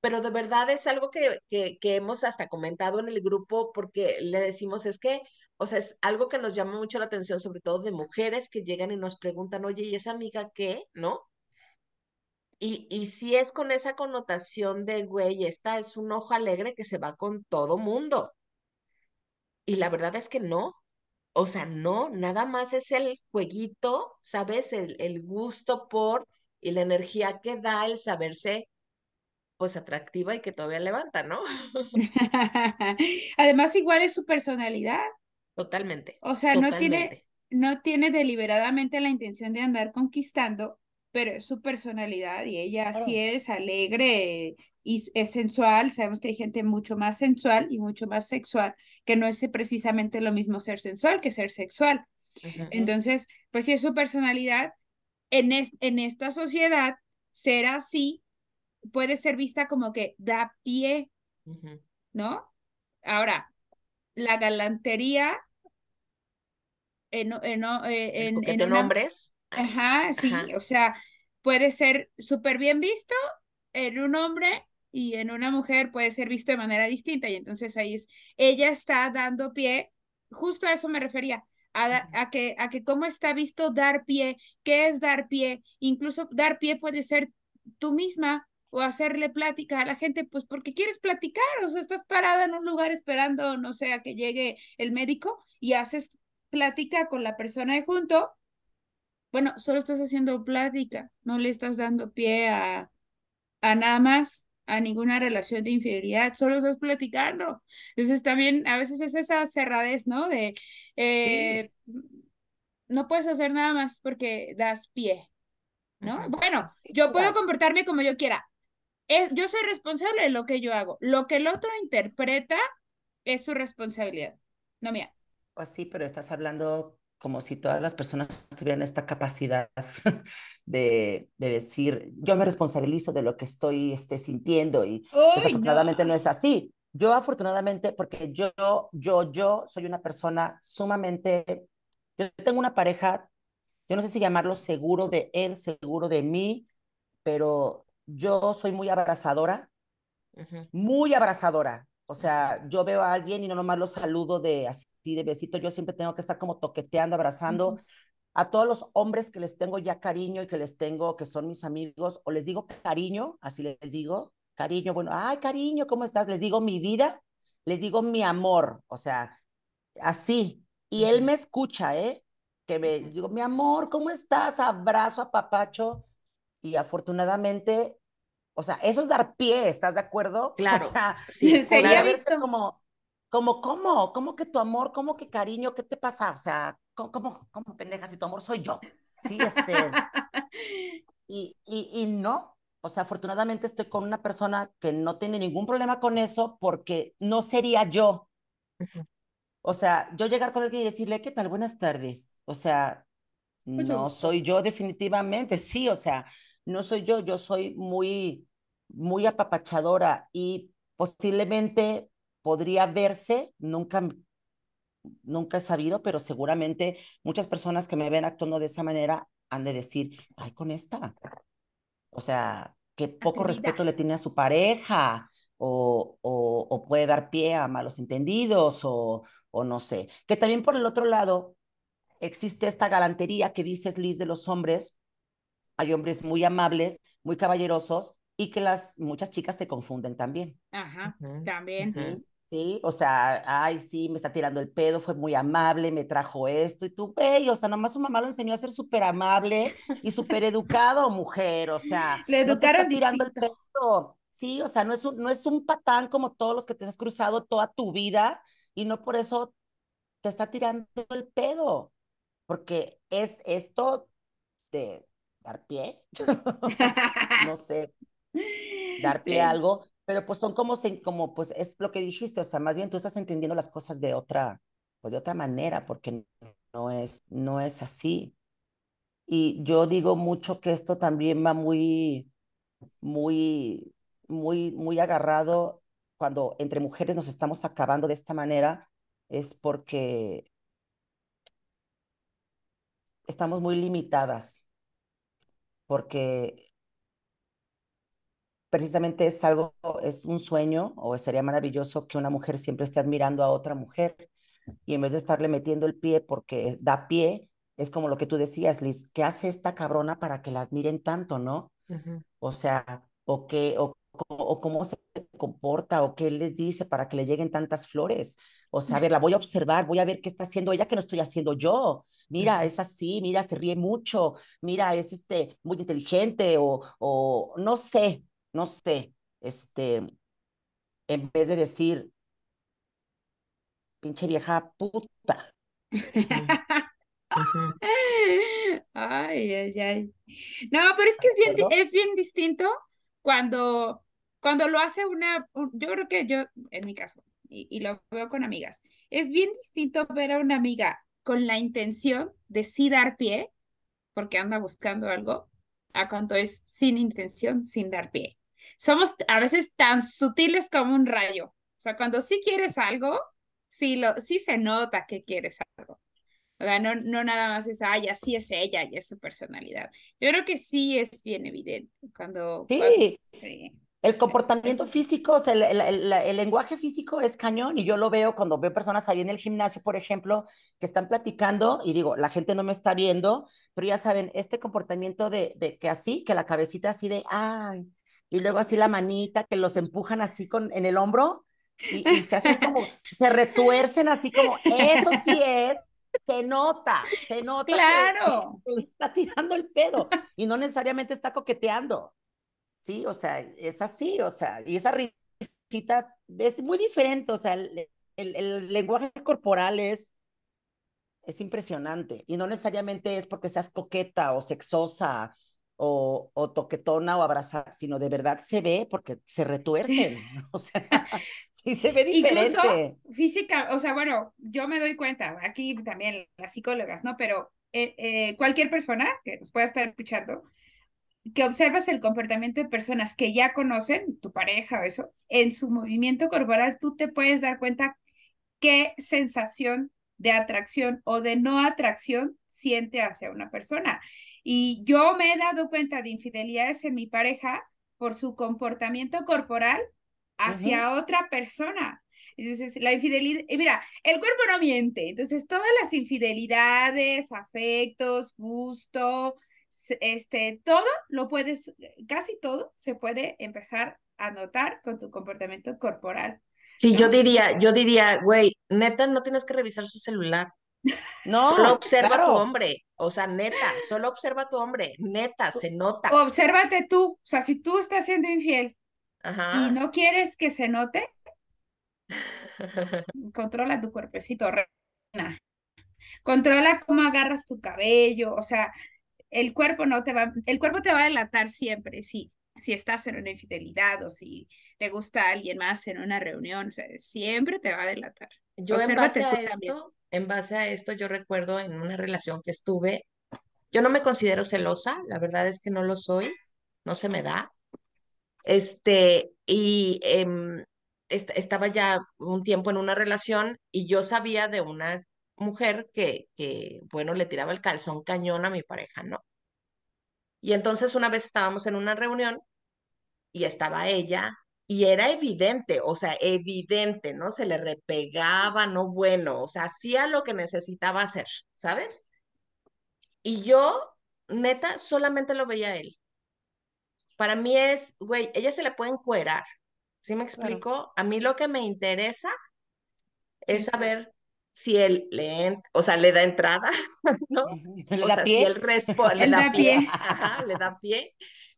pero de verdad es algo que, que, que hemos hasta comentado en el grupo porque le decimos es que, o sea, es algo que nos llama mucho la atención, sobre todo de mujeres que llegan y nos preguntan, oye, ¿y esa amiga qué? ¿No? Y, y si es con esa connotación de, güey, esta es un ojo alegre que se va con todo mundo. Y la verdad es que no. O sea, no, nada más es el jueguito, ¿sabes? El, el gusto por y la energía que da el saberse, pues, atractiva y que todavía levanta, ¿no? Además, igual es su personalidad. Totalmente, O sea, no tiene, no tiene deliberadamente la intención de andar conquistando, pero es su personalidad y ella Claro. sí es alegre y es sensual. Sabemos que hay gente mucho más sensual y mucho más sexual, que no es precisamente lo mismo ser sensual que ser sexual. Entonces, pues sí es su personalidad. En, es- en esta sociedad, ser así puede ser vista como que da pie. ¿no? Ahora, la galantería en, en, eh, en, en en una... hombres. Ajá, sí, Ajá. o sea, puede ser súper bien visto en un hombre y en una mujer puede ser visto de manera distinta. Y entonces ahí es, ella está dando pie, justo a eso me refería, a, a que, a que cómo está visto dar pie, qué es dar pie, incluso dar pie puede ser tú misma, o hacerle plática a la gente, pues porque quieres platicar, o sea, estás parada en un lugar esperando, no sé, a que llegue el médico y haces plática con la persona de junto, bueno, solo estás haciendo plática, no le estás dando pie a, a nada más, a ninguna relación de infidelidad, solo estás platicando. Entonces también a veces es esa cerradez, ¿no? De, eh, no puedes hacer nada más porque das pie, ¿no? Bueno, yo puedo comportarme como yo quiera. Eh, yo soy responsable de lo que yo hago. Lo que el otro interpreta es su responsabilidad, no mía. Pues sí, pero estás hablando como si todas las personas tuvieran esta capacidad de, de decir, yo me responsabilizo de lo que estoy este, sintiendo y desafortunadamente no. es así. Yo afortunadamente, porque yo, yo, yo soy una persona sumamente, yo tengo una pareja, yo no sé si llamarlo seguro de él, seguro de mí, pero yo soy muy abrazadora, muy abrazadora. O sea, yo veo a alguien y no nomás lo saludo de así de besito, yo siempre tengo que estar como toqueteando, abrazando. A todos los hombres que les tengo ya cariño y que les tengo, que son mis amigos, o les digo cariño, así les digo, cariño, bueno, ay, cariño, ¿cómo estás? Les digo mi vida, les digo mi amor, o sea, así. Y él me escucha, ¿eh? Que me digo, mi amor, ¿cómo estás? Abrazo a papacho. Y afortunadamente o sea, eso es dar pie, ¿estás de acuerdo? Claro. O sea, sí, sería verse como, como, ¿cómo? ¿Cómo que tu amor? ¿Cómo que cariño? ¿Qué te pasa? O sea, ¿cómo, cómo, cómo pendeja si tu amor soy yo? Sí, este. y, y, y no. O sea, afortunadamente estoy con una persona que no tiene ningún problema con eso porque no sería yo. O sea, yo llegar con alguien y decirle, ¿qué tal? Buenas tardes. O sea, no soy yo definitivamente, sí, o sea, no soy yo, yo soy muy, muy apapachadora y posiblemente podría verse, nunca, nunca he sabido, pero seguramente muchas personas que me ven actuando de esa manera han de decir, ay, con esta. O sea, qué poco respeto le tiene a su pareja, o, o, o, puede dar pie a malos entendidos, o, o no sé. Que también por el otro lado existe esta galantería que dices, Liz, de los hombres, hay hombres muy amables, muy caballerosos y que las muchas chicas te confunden también. Ajá, también. Sí, o sea, ay, sí, me está tirando el pedo, fue muy amable, me trajo esto, y tú, güey, o sea, nomás su mamá lo enseñó a ser súper amable y súper educado, mujer, o sea, Le educaron no te está tirando el pedo. Sí, o sea, no es, un, no es un patán como todos los que te has cruzado toda tu vida y no por eso te está tirando el pedo, porque es esto de dar pie, no sé, dar pie a algo, pero pues son como, como, pues es lo que dijiste, o sea, más bien tú estás entendiendo las cosas de otra, pues de otra manera, porque no es, no es así. Y yo digo mucho que esto también va muy, muy, muy, muy agarrado cuando entre mujeres nos estamos acabando de esta manera, es porque estamos muy limitadas porque precisamente es algo, es un sueño o sería maravilloso que una mujer siempre esté admirando a otra mujer y en vez de estarle metiendo el pie porque da pie, es como lo que tú decías, Liz, ¿qué hace esta cabrona para que la admiren tanto, no? O sea, o qué, o, o, cómo se comporta, o qué les dice para que le lleguen tantas flores. O sea, a ver, la voy a observar, voy a ver qué está haciendo ella que no estoy haciendo yo. Mira, es así, mira, se ríe mucho, mira, es este, muy inteligente, o, o no sé, no sé, este, en vez de decir, pinche vieja puta. Ay, ay, ay. No, pero es que es bien, es bien distinto cuando, cuando lo hace una, yo creo que yo, en mi caso, y, y, lo veo con amigas, es bien distinto ver a una amiga con la intención de sí dar pie, porque anda buscando algo, a cuando es sin intención, sin dar pie. Somos a veces tan sutiles como un rayo. O sea, cuando sí quieres algo, sí, lo, sí se nota que quieres algo. O sea, no, no nada más es, ay, así es ella y es su personalidad. Yo creo que sí es bien evidente cuando... Sí, cuando, sí. el comportamiento físico, o sea, el, el, el, el, lenguaje físico es cañón y yo lo veo cuando veo personas ahí en el gimnasio, por ejemplo, que están platicando y digo, la gente no me está viendo, pero ya saben, este comportamiento de, de que así, que la cabecita así de, ay, y luego así la manita que los empujan así con, en el hombro y, y se hacen como, se retuercen así como, eso sí es, se nota, se nota Claro. que, que le está tirando el pedo y no necesariamente está coqueteando. Sí, o sea, es así, o sea, y esa risita es muy diferente, o sea, el, el, el lenguaje corporal es, es impresionante y no necesariamente es porque seas coqueta o sexosa o, o toquetona o abrazada, sino de verdad se ve porque se retuercen, o sea, sí se ve Incluso diferente. física, o sea, bueno, yo me doy cuenta, aquí también las psicólogas, ¿no? Pero eh, eh, cualquier persona que nos pueda estar escuchando, que observas el comportamiento de personas que ya conocen, tu pareja o eso, en su movimiento corporal, tú te puedes dar cuenta qué sensación de atracción o de no atracción siente hacia una persona. Y yo me he dado cuenta de infidelidades en mi pareja por su comportamiento corporal hacia otra persona. Entonces, la infidelidad, y mira, el cuerpo no miente. Entonces, todas las infidelidades, afectos, gusto, este, todo lo puedes, casi todo se puede empezar a notar con tu comportamiento corporal. Sí, yo diría, yo diría, güey, neta, no tienes que revisar su celular. Solo No, observa a tu hombre. O sea, neta, solo observa a tu hombre. Neta, se nota. Obsérvate tú, o sea, si tú estás siendo infiel y no quieres que se note, controla tu cuerpecito, reina. Controla cómo agarras tu cabello, o sea, el cuerpo no te va, el cuerpo te va a delatar siempre, si, si estás en una infidelidad o si te gusta alguien más en una reunión, o sea, siempre te va a delatar. Yo en base a también. esto, en base a esto, yo recuerdo en una relación que estuve, yo no me considero celosa, la verdad es que no lo soy, no se me da. Este, y est- estaba ya un tiempo en una relación y yo sabía de una mujer que, que, bueno, le tiraba el calzón cañón a mi pareja, ¿no? Y entonces una vez estábamos en una reunión y estaba ella y era evidente, o sea, evidente, ¿no? Se le repegaba, no bueno, o sea, hacía lo que necesitaba hacer, ¿sabes? Y yo, neta, solamente lo veía a él. Para mí es, güey, ella se le puede encuerar, ¿sí me claro. explico? A mí lo que me interesa es saber si él le, o sea, le da entrada, ¿no? ¿Le O da sea, si él responde, le Él da da pie, pie. ajá, le da pie,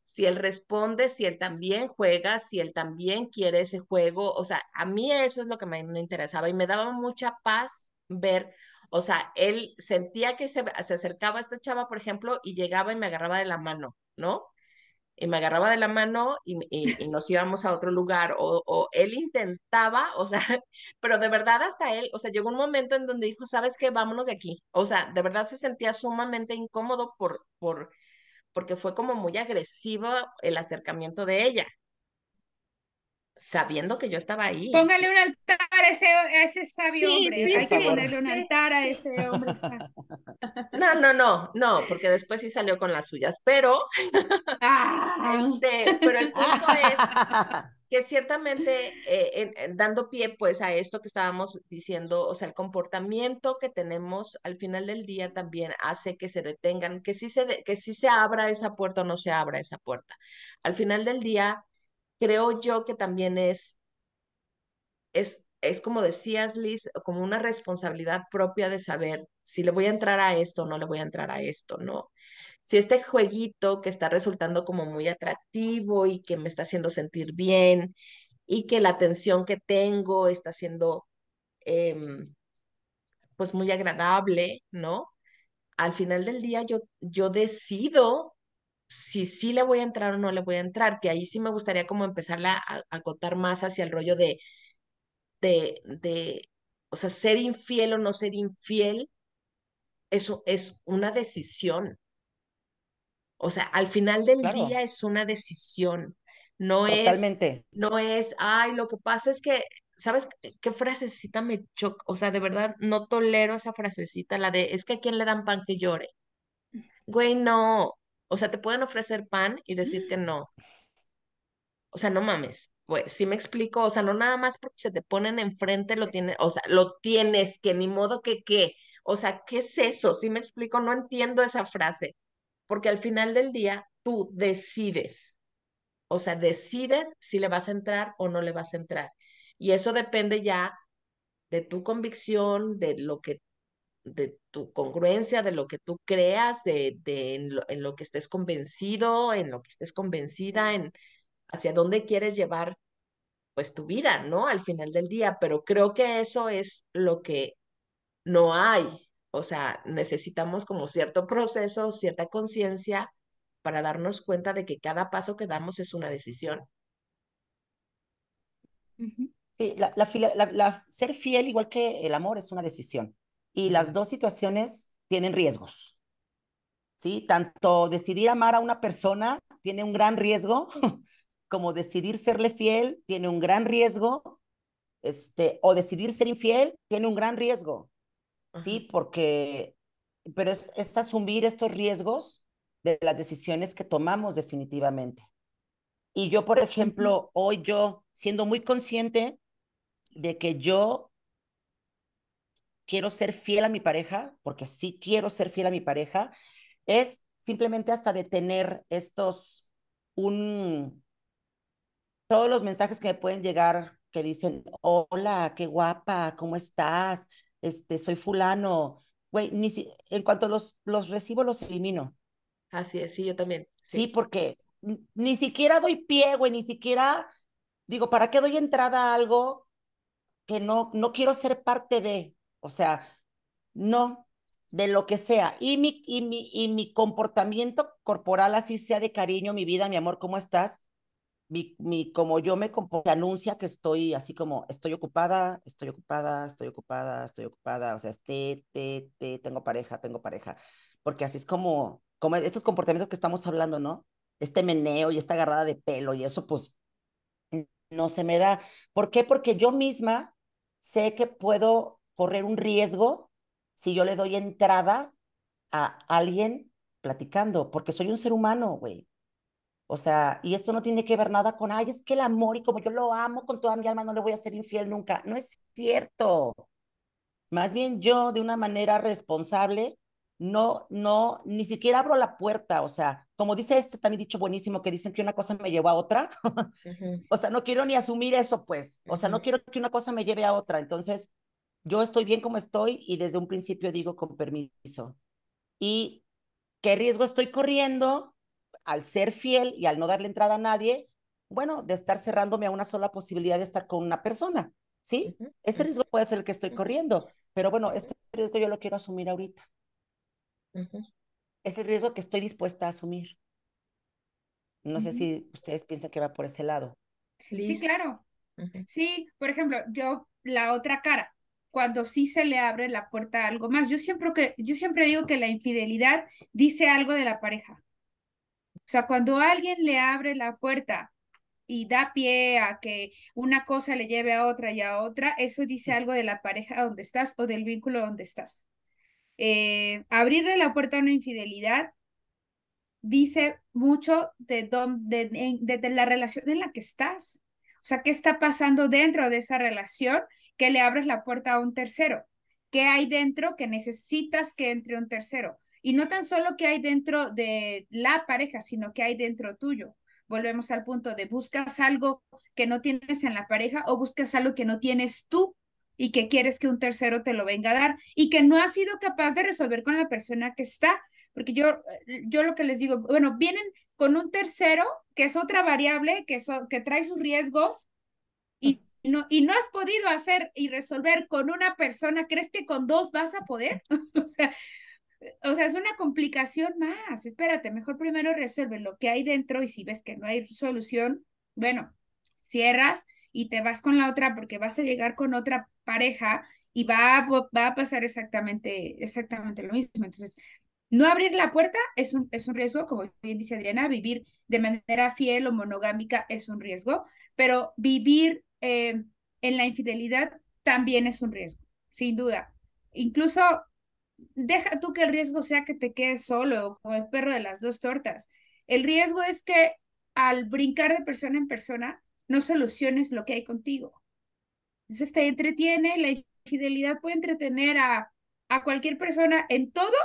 si él responde, si él también juega, si él también quiere ese juego, o sea, a mí eso es lo que me, interesaba y me daba mucha paz ver, o sea, él sentía que se, se acercaba a esta chava, por ejemplo, y llegaba y me agarraba de la mano, ¿no? Y me agarraba de la mano y, y, y nos íbamos a otro lugar, o, o él intentaba, o sea, pero de verdad hasta él, o sea, llegó un momento en donde dijo, ¿sabes qué? Vámonos de aquí. O sea, de verdad se sentía sumamente incómodo por, por, porque fue como muy agresivo el acercamiento de ella, sabiendo que yo estaba ahí. Póngale un altar a ese, a ese sabio Sí, hombre. Sí, Hay que sí, favor. ponerle un altar a ese hombre. No, no, no, no, porque después sí salió con las suyas, pero, Ah. este, pero el punto es que ciertamente eh, en- dando pie pues a esto que estábamos diciendo, o sea, el comportamiento que tenemos al final del día también hace que se detengan, que sí se, de- que sí se abra esa puerta o no se abra esa puerta. Al final del día, creo yo que también es, es, es como decías, Liz, como una responsabilidad propia de saber si le voy a entrar a esto o no le voy a entrar a esto, ¿no? Si este jueguito que está resultando como muy atractivo y que me está haciendo sentir bien y que la atención que tengo está siendo em, pues muy agradable, ¿no? Al final del día yo, yo decido si sí le voy a entrar o no le voy a entrar, que ahí sí me gustaría como empezarla a, acotar más hacia el rollo de, de, de, o sea, ser infiel o no ser infiel, eso es una decisión. O sea, al final del Claro, día es una decisión, no es, totalmente. no es, ay, lo que pasa es que, ¿sabes qué, qué frasecita me choca? O sea, de verdad no tolero esa frasecita, la de, es que a quién le dan pan que llore. Güey, no. O sea, te pueden ofrecer pan y decir que no. O sea, no mames. Pues sí me explico, o sea, no nada más porque se te ponen enfrente lo tienes, o sea, lo tienes, que ni modo que qué. O sea, ¿qué es eso? Sí me explico, no entiendo esa frase, porque al final del día tú decides. O sea, decides si le vas a entrar o no le vas a entrar. Y eso depende ya de tu convicción, de lo que, de tu congruencia, de lo que tú creas, de, de en, lo, en, lo, que estés convencido, en lo que estés convencida, en hacia dónde quieres llevar pues tu vida, ¿no? Al final del día, pero creo que eso es lo que no hay. O sea, necesitamos como cierto proceso, cierta conciencia para darnos cuenta de que cada paso que damos es una decisión. Sí, la, la, la, la, ser fiel, igual que el amor, es una decisión. Y las dos situaciones tienen riesgos. ¿Sí? Tanto decidir amar a una persona tiene un gran riesgo, como decidir serle fiel tiene un gran riesgo, este, o decidir ser infiel tiene un gran riesgo. ¿Sí? Porque, pero es, es asumir estos riesgos de las decisiones que tomamos definitivamente. Y yo, por ejemplo, hoy yo, siendo muy consciente de que yo quiero ser fiel a mi pareja, porque sí quiero ser fiel a mi pareja, es simplemente hasta de tener estos, un, todos los mensajes que me pueden llegar que dicen, hola, qué guapa, ¿cómo estás? Este, soy fulano. Güey, ni si, en cuanto los, los recibo, los elimino. Así es, sí, yo también. Sí, sí porque ni siquiera doy pie, güey, ni siquiera, digo, ¿para qué doy entrada a algo que no, no quiero ser parte de? O sea, no, de lo que sea. Y mi, y mi, y mi comportamiento corporal, así sea de cariño, mi vida, mi amor, ¿cómo estás? Mi, mi, como yo me comporto, anuncia que estoy así como, estoy ocupada, estoy ocupada, estoy ocupada, estoy ocupada, o sea, te, te, te, tengo pareja, tengo pareja, porque así es como, como estos comportamientos que estamos hablando, ¿no? Este meneo y esta agarrada de pelo y eso, pues, no se me da. ¿Por qué? Porque yo misma sé que puedo correr un riesgo si yo le doy entrada a alguien platicando, porque soy un ser humano, güey. O sea, y esto no tiene que ver nada con, ay, es que el amor y como yo lo amo con toda mi alma, no le voy a ser infiel nunca. No es cierto. Más bien yo, de una manera responsable, no, no, ni siquiera abro la puerta, o sea, como dice este también dicho buenísimo, que dicen que una cosa me llevó a otra, uh -huh. o sea, no quiero ni asumir eso, pues, o sea, uh -huh. no quiero que una cosa me lleve a otra, entonces, yo estoy bien como estoy y desde un principio digo con permiso. ¿Y qué riesgo estoy corriendo al ser fiel y al no darle entrada a nadie? Bueno, de estar cerrándome a una sola posibilidad de estar con una persona, ¿sí? Uh -huh. Ese riesgo puede ser el que estoy corriendo, pero bueno, este riesgo yo lo quiero asumir ahorita. Uh -huh. Es el riesgo que estoy dispuesta a asumir. No uh -huh. sé si ustedes piensan que va por ese lado. Liz. Sí, claro. Sí, por ejemplo, yo la otra cara, cuando sí se le abre la puerta a algo más. Yo siempre, que, yo siempre digo que la infidelidad dice algo de la pareja. O sea, cuando alguien le abre la puerta y da pie a que una cosa le lleve a otra y a otra, eso dice algo de la pareja donde estás o del vínculo donde estás. Eh, abrirle la puerta a una infidelidad dice mucho de, don, de, de, de, la relación en la que estás. O sea, ¿qué está pasando dentro de esa relación que le abres la puerta a un tercero? ¿Qué hay dentro que necesitas que entre un tercero? Y no tan solo que hay dentro de la pareja, sino que hay dentro tuyo. Volvemos al punto de buscas algo que no tienes en la pareja o buscas algo que no tienes tú y que quieres que un tercero te lo venga a dar y que no has sido capaz de resolver con la persona que está. Porque yo, yo lo que les digo, bueno, vienen con un tercero que es otra variable, que, so, que trae sus riesgos y no, y no has podido hacer y resolver con una persona, ¿crees que con dos vas a poder? o sea, o sea, es una complicación más. Espérate, mejor primero resuelve lo que hay dentro y si ves que no hay solución, bueno, cierras y te vas con la otra porque vas a llegar con otra pareja y va a, va a pasar exactamente, exactamente lo mismo. Entonces, no abrir la puerta es un, es un riesgo, como bien dice Adriana, vivir de manera fiel o monogámica es un riesgo, pero vivir eh, en la infidelidad también es un riesgo, sin duda. Incluso deja tú que el riesgo sea que te quedes solo, como el perro de las dos tortas. El riesgo es que al brincar de persona en persona, no soluciones lo que hay contigo. Entonces te entretiene, la infidelidad puede entretener a, a cualquier persona en todo,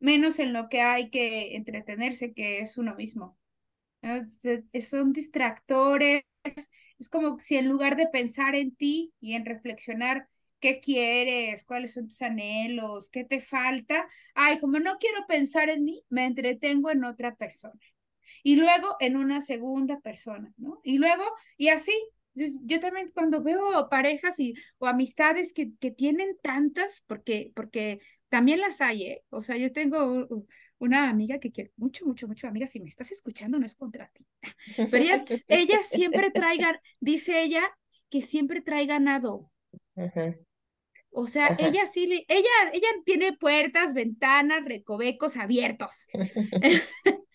menos en lo que hay que entretenerse, que es uno mismo. Son distractores. Es como si en lugar de pensar en ti y en reflexionar qué quieres, cuáles son tus anhelos, qué te falta, ay, como no quiero pensar en mí, me entretengo en otra persona. Y luego en una segunda persona, ¿no? Y luego, y así, yo, también cuando veo parejas y, o amistades que, que tienen tantas, porque, porque también las hay, ¿eh? O sea, yo tengo una amiga que quiere mucho, mucho, mucho, amiga, si me estás escuchando no es contra ti, pero ella, ella siempre traiga, dice ella, que siempre trae ganado. O sea, ella sí, le, ella, ella tiene puertas, ventanas, recovecos abiertos.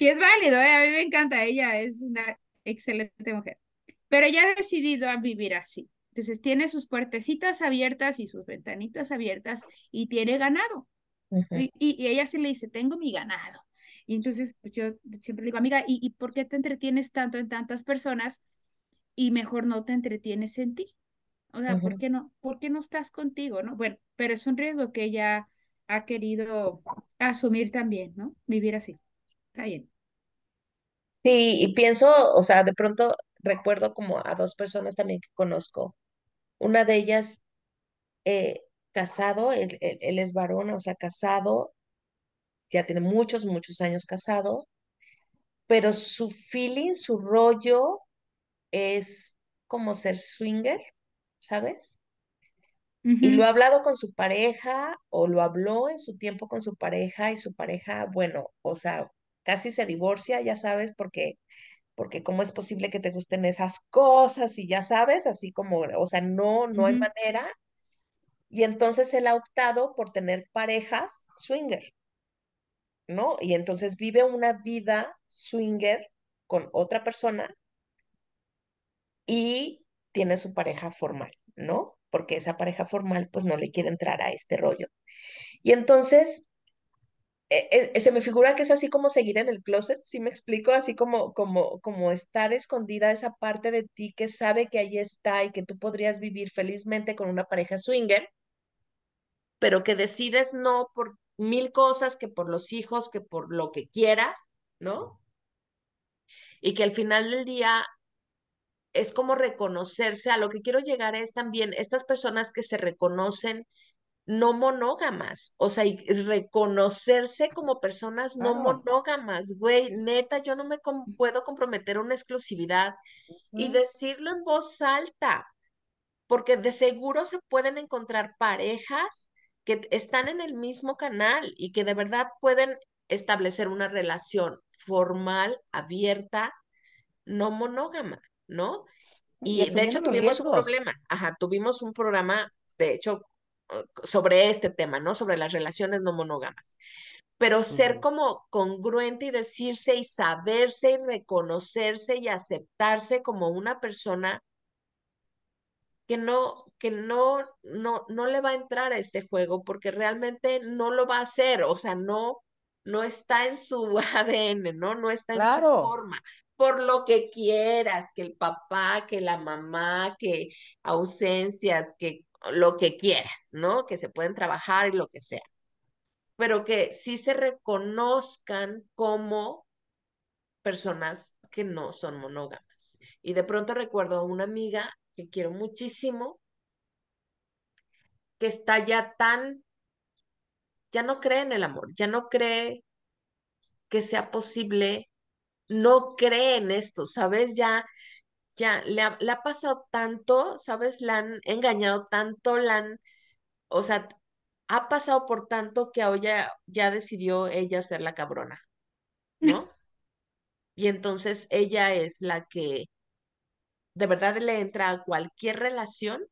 y es válido, ¿eh? a mí me encanta, ella es una excelente mujer. Pero ella ha decidido vivir así. Entonces tiene sus puertecitas abiertas y sus ventanitas abiertas y tiene ganado. y, y, ella sí le dice, tengo mi ganado. Y entonces pues yo siempre digo, amiga, ¿y, ¿y por qué te entretienes tanto en tantas personas y mejor no te entretienes en ti? O sea, ¿por qué no? ¿Por qué no estás contigo, no? Bueno, pero es un riesgo que ella ha querido asumir también, ¿no? Vivir así. Está bien. Sí, y pienso, o sea, de pronto recuerdo como a dos personas también que conozco. Una de ellas, eh, casado, él, es varón, o sea, casado, ya tiene muchos, muchos años casado, pero su feeling, su rollo es como ser swinger, ¿sabes? Y lo ha hablado con su pareja o lo habló en su tiempo con su pareja y su pareja, bueno, o sea, casi se divorcia, ya sabes, porque porque cómo es posible que te gusten esas cosas y ya sabes, así como, o sea, no, no hay manera. Y entonces él ha optado por tener parejas swinger, ¿no? Y entonces vive una vida swinger con otra persona y tiene su pareja formal, ¿no? Porque esa pareja formal pues no le quiere entrar a este rollo. Y entonces eh, eh, se me figura que es así como seguir en el closet, si me explico, así como, como, como estar escondida esa parte de ti que sabe que ahí está y que tú podrías vivir felizmente con una pareja swinger, pero que decides no por mil cosas, que por los hijos, que por lo que quieras, ¿no? Y que al final del día es como reconocerse, a lo que quiero llegar es también estas personas que se reconocen no monógamas, o sea, y reconocerse como personas no monógamas, güey, neta, yo no me puedo comprometer a una exclusividad y decirlo en voz alta, porque de seguro se pueden encontrar parejas que están en el mismo canal y que de verdad pueden establecer una relación formal, abierta, no monógama, ¿no? Y, de hecho tuvimos un problema, ajá, tuvimos un programa, de hecho, sobre este tema, ¿no? Sobre las relaciones no monógamas. Pero ser como congruente y decirse y saberse y reconocerse y aceptarse como una persona que no, que no, no, no le va a entrar a este juego porque realmente no lo va a hacer, o sea, no, no está en su ADN, ¿no? No está en su forma. Por lo que quieras, que el papá, que la mamá, que ausencias, que lo que quieran, ¿no? Que se pueden trabajar y lo que sea. Pero que sí se reconozcan como personas que no son monógamas. Y de pronto recuerdo a una amiga que quiero muchísimo, que está ya tan, ya no cree en el amor, ya no cree que sea posible, no cree en esto, ¿sabes? Ya, ya le ha, le ha pasado tanto, ¿sabes? La han engañado tanto, la han o sea, ha pasado por tanto que ahora ya decidió ella ser la cabrona, ¿no? y entonces ella es la que de verdad le entra a cualquier relación,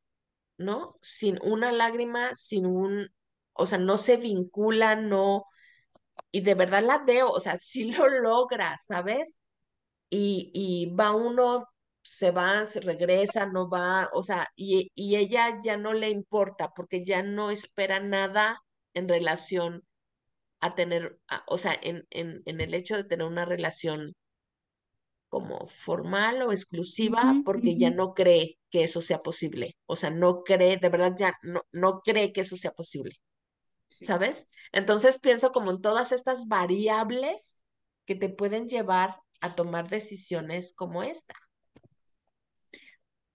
¿no? Sin una lágrima, sin un, o sea, no se vincula, no, y de verdad la veo, o sea, sí lo logra, ¿sabes? Y, y va uno se va, se regresa, no va, o sea, y, y ella ya no le importa porque ya no espera nada en relación a tener, o sea, en, en, en, el hecho de tener una relación como formal o exclusiva, porque ya no cree que eso sea posible. O sea, no cree, de verdad ya no, no cree que eso sea posible. ¿Sabes? Entonces pienso como en todas estas variables que te pueden llevar a tomar decisiones como esta.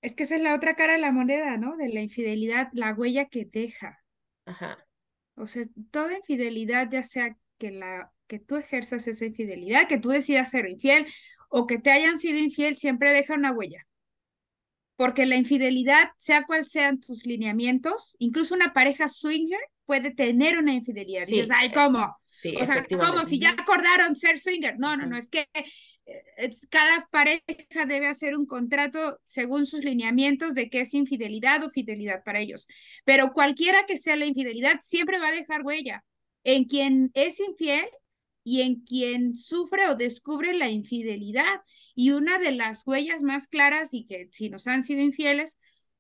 Es que esa es la otra cara de la moneda, ¿no? De la infidelidad, la huella que deja. Ajá. O sea, toda infidelidad, ya sea que la que tú ejerzas esa infidelidad, que tú decidas ser infiel o que te hayan sido infiel, siempre deja una huella. Porque la infidelidad, sea cual sean tus lineamientos, incluso una pareja swinger puede tener una infidelidad. Sí, Dices, ay, eh, ¿cómo? Sí, O sea, como si ya acordaron ser swinger. No, no, no, Ujú. es que eh, es- cada pareja debe hacer un contrato según sus lineamientos de qué es infidelidad o fidelidad para ellos. Pero cualquiera que sea la infidelidad, siempre va a dejar huella en quien es infiel y en quien sufre o descubre la infidelidad. Y una de las huellas más claras y que si nos han sido infieles,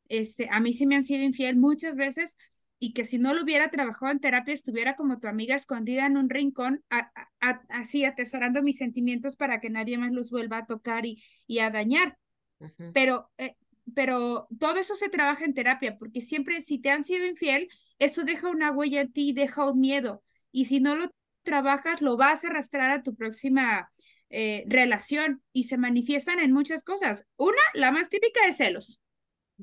este, a mí sí me han sido infiel muchas veces y que si no lo hubiera trabajado en terapia estuviera como tu amiga escondida en un rincón, a- a- así atesorando mis sentimientos para que nadie más los vuelva a tocar y, y a dañar. Ujú. Pero, eh, pero todo eso se trabaja en terapia, porque siempre si te han sido infiel, eso deja una huella en ti, deja un miedo. Y si no lo trabajas, lo vas a arrastrar a tu próxima eh, relación y se manifiestan en muchas cosas. Una, la más típica es celos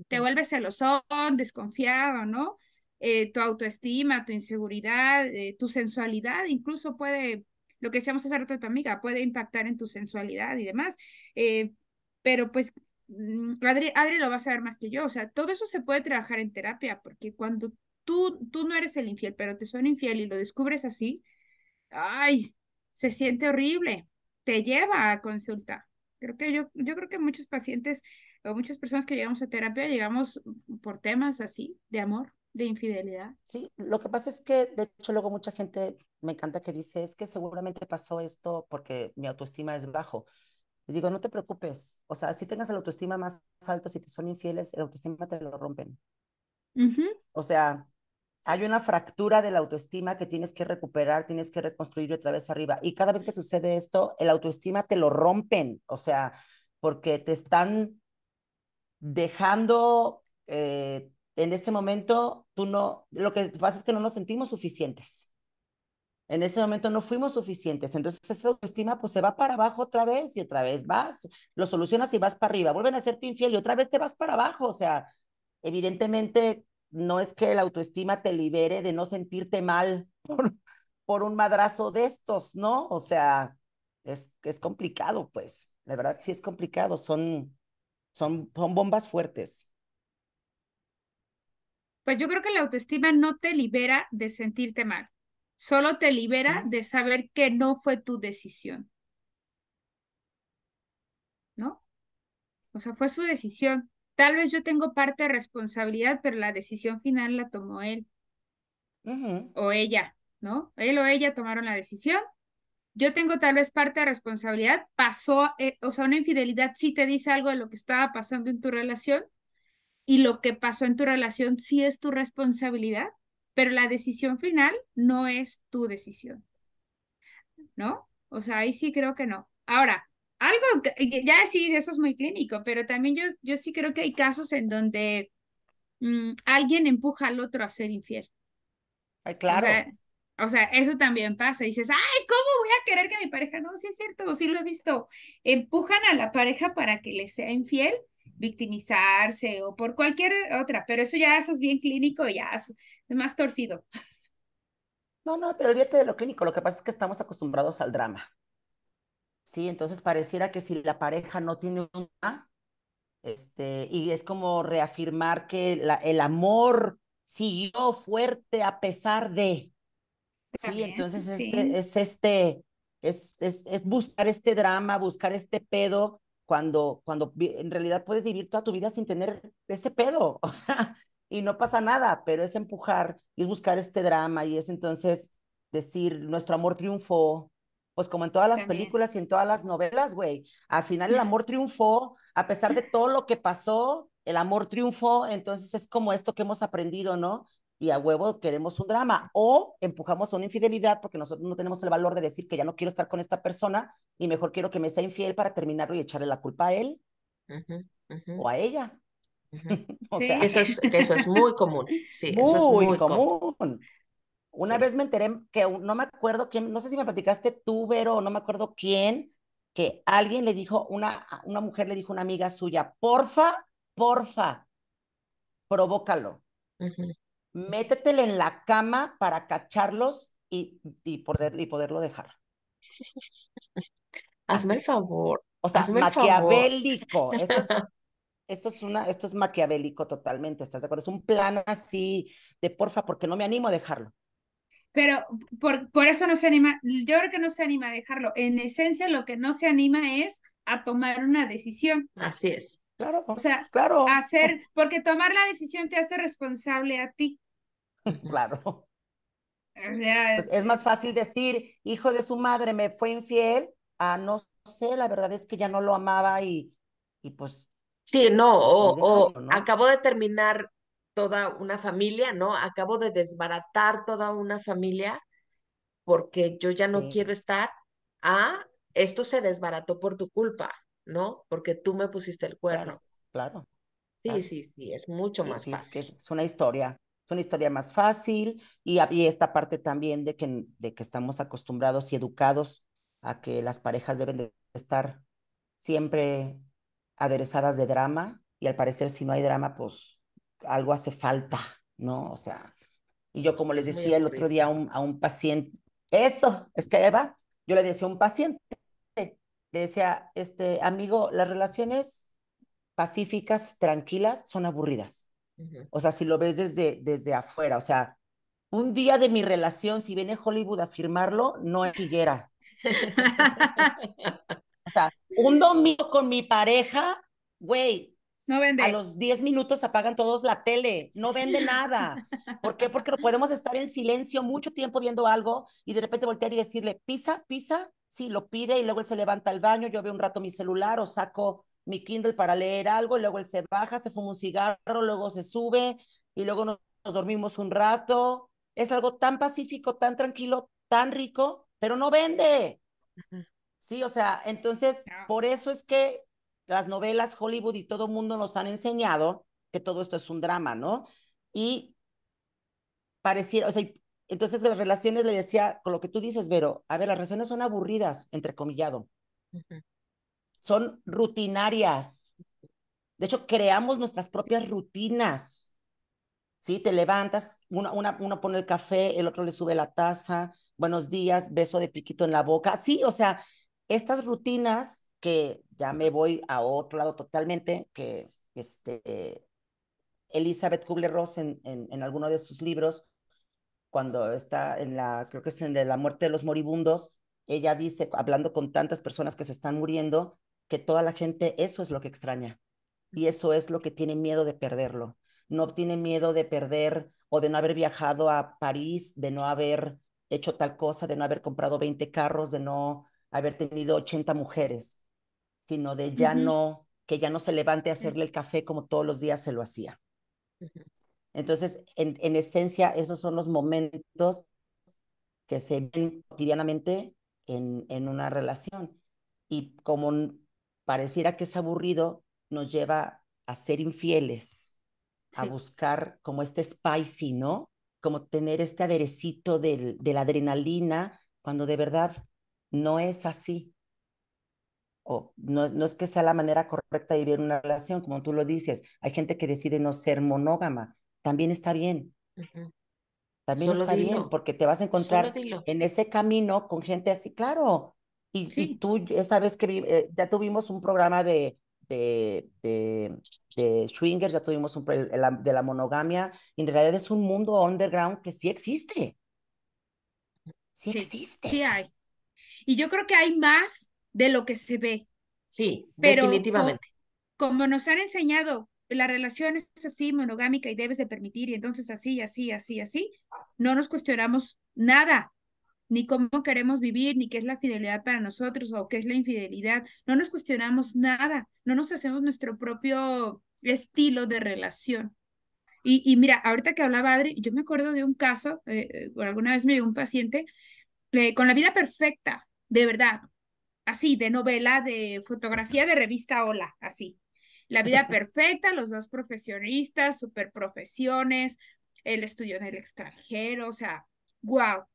te vuelves celosón, desconfiado, ¿no? Eh, tu autoestima, tu inseguridad, eh, tu sensualidad, incluso puede, lo que decíamos hace rato de tu amiga, puede impactar en tu sensualidad y demás. Eh, pero pues mm, Adri, Adri lo va a saber más que yo, o sea, todo eso se puede trabajar en terapia, porque cuando tú, tú no eres el infiel, pero te son infiel y lo descubres así, ay, se siente horrible, te lleva a consulta. Creo que yo, yo creo que muchos pacientes o muchas personas que llegamos a terapia llegamos por temas así, de amor, de infidelidad. Sí, lo que pasa es que, de hecho, luego mucha gente me encanta que dice, es que seguramente pasó esto porque mi autoestima es bajo. Les digo, no te preocupes, o sea, si tengas el autoestima más alto, si te son infieles, el autoestima te lo rompen. O sea, hay una fractura de la autoestima que tienes que recuperar, tienes que reconstruir otra vez arriba. Y cada vez que sucede esto, el autoestima te lo rompen, o sea, porque te están dejando eh, en ese momento, tú no, lo que pasa es que no nos sentimos suficientes. En ese momento no fuimos suficientes, entonces esa autoestima pues se va para abajo otra vez y otra vez vas, lo solucionas y vas para arriba, vuelven a hacerte infiel y otra vez te vas para abajo, o sea, evidentemente no es que la autoestima te libere de no sentirte mal por, por un madrazo de estos, ¿no? O sea, es, es complicado, pues, la verdad sí es complicado, son, son, son bombas fuertes. Pues yo creo que la autoestima no te libera de sentirte mal, solo te libera de saber que no fue tu decisión, ¿no? O sea, fue su decisión. Tal vez yo tengo parte de responsabilidad, pero la decisión final la tomó él o ella, ¿no? Él o ella tomaron la decisión. Yo tengo tal vez parte de responsabilidad. Pasó, eh, o sea, una infidelidad sí te dice algo de lo que estaba pasando en tu relación y lo que pasó en tu relación sí es tu responsabilidad, pero la decisión final no es tu decisión, ¿no? O sea, ahí sí creo que no. Ahora, algo que ya sí, eso es muy clínico, pero también yo, yo sí creo que hay casos en donde mm, alguien empuja al otro a ser infiel. Ay, O claro. sea, o sea, eso también pasa. Dices, ay, ¿cómo voy a querer que mi pareja? No, sí es cierto, sí lo he visto. Empujan a la pareja para que le sea infiel, victimizarse o por cualquier otra, pero eso ya eso es bien clínico, ya es es más torcido. No, no, pero olvídate de lo clínico. Lo que pasa es que estamos acostumbrados al drama. Sí, entonces pareciera que si la pareja no tiene un este, y es como reafirmar que la- el amor siguió fuerte a pesar de, sí, entonces sí. este, es este, es, es, es buscar este drama, buscar este pedo, cuando, cuando en realidad puedes vivir toda tu vida sin tener ese pedo, o sea, y no pasa nada, pero es empujar y es buscar este drama y es entonces decir, nuestro amor triunfó, pues como en todas las También. películas y en todas las novelas, güey, al final el amor triunfó, a pesar de todo lo que pasó, el amor triunfó, entonces es como esto que hemos aprendido, ¿no? Y a huevo queremos un drama o empujamos a una infidelidad porque nosotros no tenemos el valor de decir que ya no quiero estar con esta persona y mejor quiero que me sea infiel para terminarlo y echarle la culpa a él o a ella. O Sí. sea, eso es, eso es muy común. Sí, eso es muy muy común. común. Una Sí. vez me enteré que no me acuerdo quién, no sé si me platicaste tú, Vero, o no me acuerdo quién, que alguien le dijo, una, una mujer le dijo a una amiga suya, porfa, porfa, provócalo. Métetele en la cama para cacharlos y, y, poder, y poderlo dejar. Hazme el favor. O sea, maquiavélico. Esto es, esto es, una, esto es maquiavélico totalmente, ¿estás de acuerdo? Es un plan así de porfa, porque no me animo a dejarlo. Pero por, por eso no se anima, yo creo que no se anima a dejarlo. En esencia, lo que no se anima es a tomar una decisión. Así es. Claro. O sea, claro. hacer, porque tomar la decisión te hace responsable a ti. claro. O sea, pues es más fácil decir, hijo de su madre me fue infiel, a no sé, la verdad es que ya no lo amaba y, y pues. Sí, no, o, o acabo de terminar toda una familia, ¿no? Acabo de desbaratar toda una familia porque yo ya no quiero estar. Ah, esto se desbarató por tu culpa, ¿no? Porque tú me pusiste el cuerno. Claro. Sí, sí, sí, es mucho más sí, fácil. Es, que es una historia, es una historia más fácil y, y esta parte también de que, de que estamos acostumbrados y educados a que las parejas deben de estar siempre aderezadas de drama y al parecer si no hay drama, pues algo hace falta, ¿no? O sea, y yo como les decía el otro día a un, a un paciente, eso, es que Eva, yo le decía a un paciente, le decía, este amigo, las relaciones pacíficas, tranquilas, son aburridas. O sea, si lo ves desde, desde afuera, o sea, un día de mi relación, si viene Hollywood a firmarlo, no es higuera. o sea, un domingo con mi pareja, güey, no vende. A los 10 minutos apagan todos la tele, no vende nada. ¿Por qué? Porque podemos estar en silencio mucho tiempo viendo algo y de repente voltear y decirle, pisa, pisa, sí, lo pide y luego él se levanta al baño, yo veo un rato mi celular o saco mi Kindle para leer algo y luego él se baja, se fuma un cigarro, luego se sube y luego nos, dormimos un rato. Es algo tan pacífico, tan tranquilo, tan rico, pero no vende. Sí, o sea, entonces, por eso es que las novelas Hollywood y todo el mundo nos han enseñado que todo esto es un drama, ¿no? Y pareciera, o sea, entonces las relaciones le decía, con lo que tú dices, Vero, a ver, las relaciones son aburridas, entrecomillado. Son rutinarias. De hecho, creamos nuestras propias rutinas. ¿Sí? Te levantas, una, una, uno pone el café, el otro le sube la taza, buenos días, beso de piquito en la boca. Sí, o sea, estas rutinas que ya me voy a otro lado totalmente, que este, Elizabeth Kubler-Ross en, en, alguno de sus libros, cuando está en la, creo que es en de la muerte de los moribundos, ella dice, hablando con tantas personas que se están muriendo, que toda la gente eso es lo que extraña y eso es lo que tiene miedo de perderlo. No tiene miedo de perder o de no haber viajado a París, de no haber hecho tal cosa, de no haber comprado 20 carros, de no haber tenido 80 mujeres sino de ya no, que ya no se levante a hacerle el café como todos los días se lo hacía. Entonces, en, en, esencia, esos son los momentos que se ven cotidianamente en, en una relación. Y como pareciera que es aburrido, nos lleva a ser infieles, a buscar como este spicy, ¿no? Como tener este aderecito del, de la adrenalina, cuando de verdad no es así o no, no es que sea la manera correcta de vivir una relación, como tú lo dices, hay gente que decide no ser monógama, también está bien. También está bien, porque te vas a encontrar en ese camino con gente así, claro. Y, tú sabes que eh, ya tuvimos un programa de, de, de, de swingers, ya tuvimos un de la, de la monogamia, y en realidad es un mundo underground que sí existe. Sí, existe. Sí hay. Y yo creo que hay más de lo que se ve. Sí, definitivamente. como nos han enseñado, la relación es así, monogámica y debes de permitir, y entonces así, así, así, así, no nos cuestionamos nada, ni cómo queremos vivir, ni qué es la fidelidad para nosotros o qué es la infidelidad. No nos cuestionamos nada, no nos hacemos nuestro propio estilo de relación. Y, y mira, ahorita que hablaba Adri, yo me acuerdo de un caso, eh, eh alguna vez me dio un paciente eh, con la vida perfecta, de verdad, así, de novela, de fotografía de revista Hola, así. La vida perfecta, los dos profesionistas, super profesiones, el estudio en el extranjero, o sea, guau,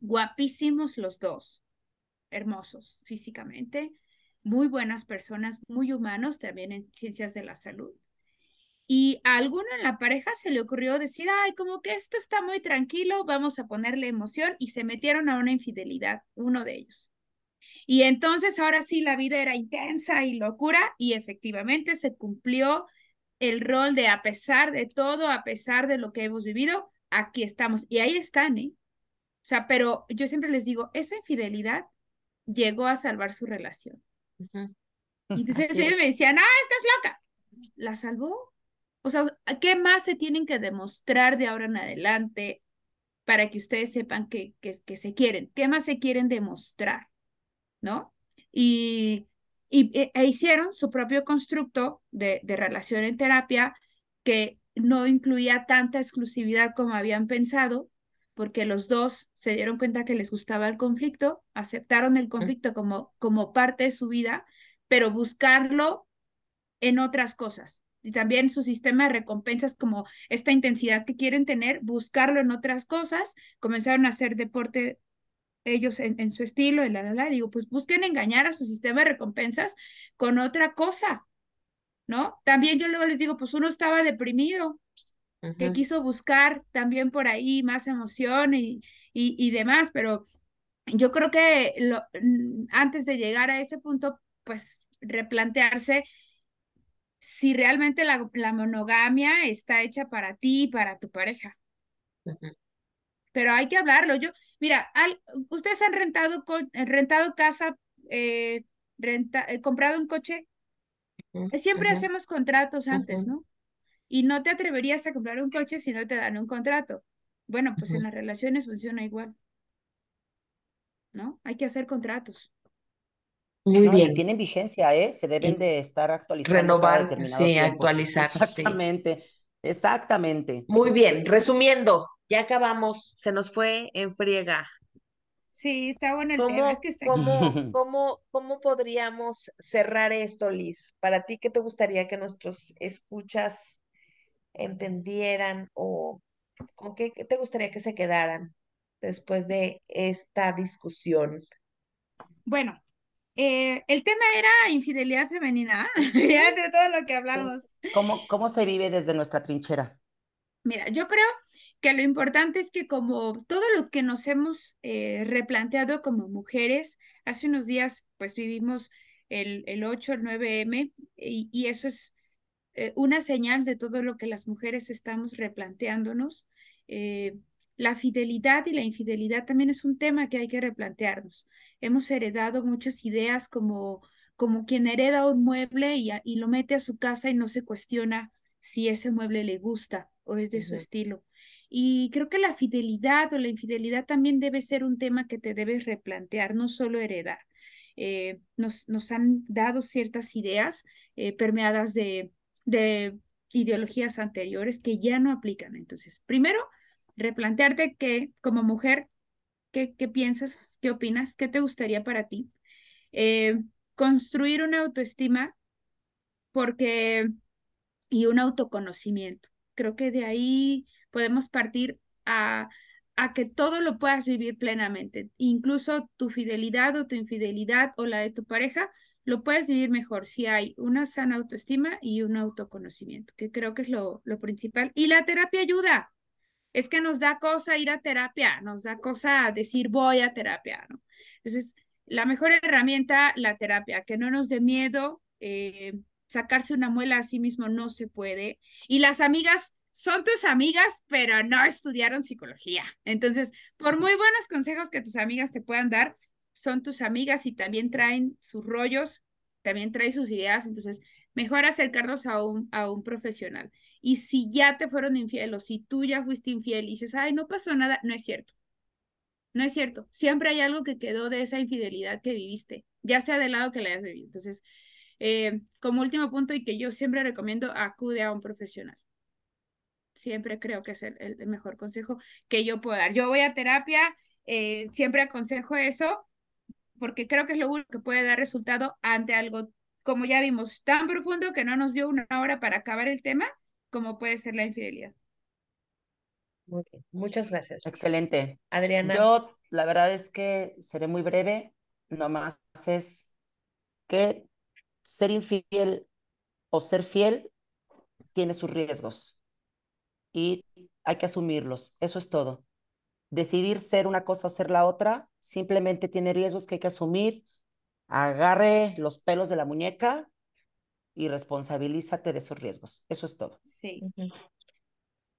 guapísimos los dos, hermosos físicamente, muy buenas personas, muy humanos, también en ciencias de la salud. Y a alguno en la pareja se le ocurrió decir, ay, como que esto está muy tranquilo, vamos a ponerle emoción y se metieron a una infidelidad, uno de ellos. Y entonces ahora sí la vida era intensa y locura y efectivamente se cumplió el rol de a pesar de todo, a pesar de lo que hemos vivido, aquí estamos. Y ahí están, ¿eh? O sea, pero yo siempre les digo, esa infidelidad llegó a salvar su relación. Y entonces ellos me decían, ah, estás loca. La salvó. O sea, ¿qué más se tienen que demostrar de ahora en adelante para que ustedes sepan que, que, que se quieren? ¿Qué más se quieren demostrar? ¿No? Y, y e, e hicieron su propio constructo de, de relación en terapia que no incluía tanta exclusividad como habían pensado, porque los dos se dieron cuenta que les gustaba el conflicto, aceptaron el conflicto como, como parte de su vida, pero buscarlo en otras cosas. Y también su sistema de recompensas, como esta intensidad que quieren tener, buscarlo en otras cosas. Comenzaron a hacer deporte ellos en, su estilo, el la, la, digo, pues busquen engañar a su sistema de recompensas con otra cosa, ¿no? También yo luego les digo, pues uno estaba deprimido, que quiso buscar también por ahí más emoción y, y, y demás, pero yo creo que lo, antes de llegar a ese punto, pues replantearse si realmente la, la monogamia está hecha para ti y para tu pareja. Pero hay que hablarlo. Yo, mira, al, ustedes han rentado, rentado casa, eh, renta, eh, comprado un coche. Siempre hacemos contratos antes, ¿no? y no te atreverías a comprar un coche si no te dan un contrato. Bueno, pues en las relaciones funciona igual. ¿No? Hay que hacer contratos. Muy bien. tienen vigencia, ¿eh? Se deben de estar actualizando. Renovar, sí, actualizar. Exactamente, exactamente. Muy bien, resumiendo, ya acabamos, se nos fue en friega. Sí, está bueno el tema. Es que está... ¿cómo, cómo, ¿Cómo podríamos cerrar esto, Liz? Para ti, ¿qué te gustaría que nuestros escuchas entendieran o con qué te gustaría que se quedaran después de esta discusión? Bueno, eh, el tema era infidelidad femenina, ya de todo lo que hablamos. ¿Cómo, ¿Cómo se vive desde nuestra trinchera? Mira, yo creo que lo importante es que como todo lo que nos hemos eh, replanteado como mujeres, hace unos días pues vivimos el, el 8, el 9M y, y eso es eh, una señal de todo lo que las mujeres estamos replanteándonos. Eh, la fidelidad y la infidelidad también es un tema que hay que replantearnos. Hemos heredado muchas ideas como, como quien hereda un mueble y, y lo mete a su casa y no se cuestiona si ese mueble le gusta o es de su estilo. Y creo que la fidelidad o la infidelidad también debe ser un tema que te debes replantear, no solo heredar. Eh, nos, nos han dado ciertas ideas permeadas de, de ideologías anteriores que ya no aplican. Entonces, primero, replantearte que como mujer, ¿qué, qué piensas? ¿Qué opinas? ¿Qué te gustaría para ti? Eh, construir una autoestima porque y un autoconocimiento. Creo que de ahí podemos partir a, a que todo lo puedas vivir plenamente, incluso tu fidelidad o tu infidelidad o la de tu pareja, lo puedes vivir mejor si hay una sana autoestima y un autoconocimiento, que creo que es lo, lo principal. Y la terapia ayuda. Es que nos da cosa ir a terapia, nos da cosa decir voy a terapia, ¿no? Entonces, la mejor herramienta, la terapia, que no nos dé miedo, eh, sacarse una muela a sí mismo no se puede. Y las amigas son tus amigas, pero no estudiaron psicología. Entonces, por muy buenos consejos que tus amigas te puedan dar, son tus amigas y también traen sus rollos, también traen sus ideas, entonces mejor acercarnos a un, a un profesional. Y si ya te fueron infiel o si tú ya fuiste infiel y dices, ay, no pasó nada, no es cierto. No es cierto. Siempre hay algo que quedó de esa infidelidad que viviste, ya sea del lado que la hayas vivido. Entonces, eh, como último punto y que yo siempre recomiendo, acude a un profesional. Siempre creo que es el, el mejor consejo que yo puedo dar. Yo voy a terapia, eh, siempre aconsejo eso, porque creo que es lo único que puede dar resultado ante algo, como ya vimos, tan profundo que no nos dio una hora para acabar el tema, como puede ser la infidelidad. Muy bien. Muchas gracias. Excelente. Adriana. Yo, la verdad es que seré muy breve, nomás es que ser infiel o ser fiel tiene sus riesgos y hay que asumirlos. Eso es todo. Decidir ser una cosa o ser la otra simplemente tiene riesgos que hay que asumir. Agarre los pelos de la muñeca y responsabilízate de esos riesgos. Eso es todo. Sí.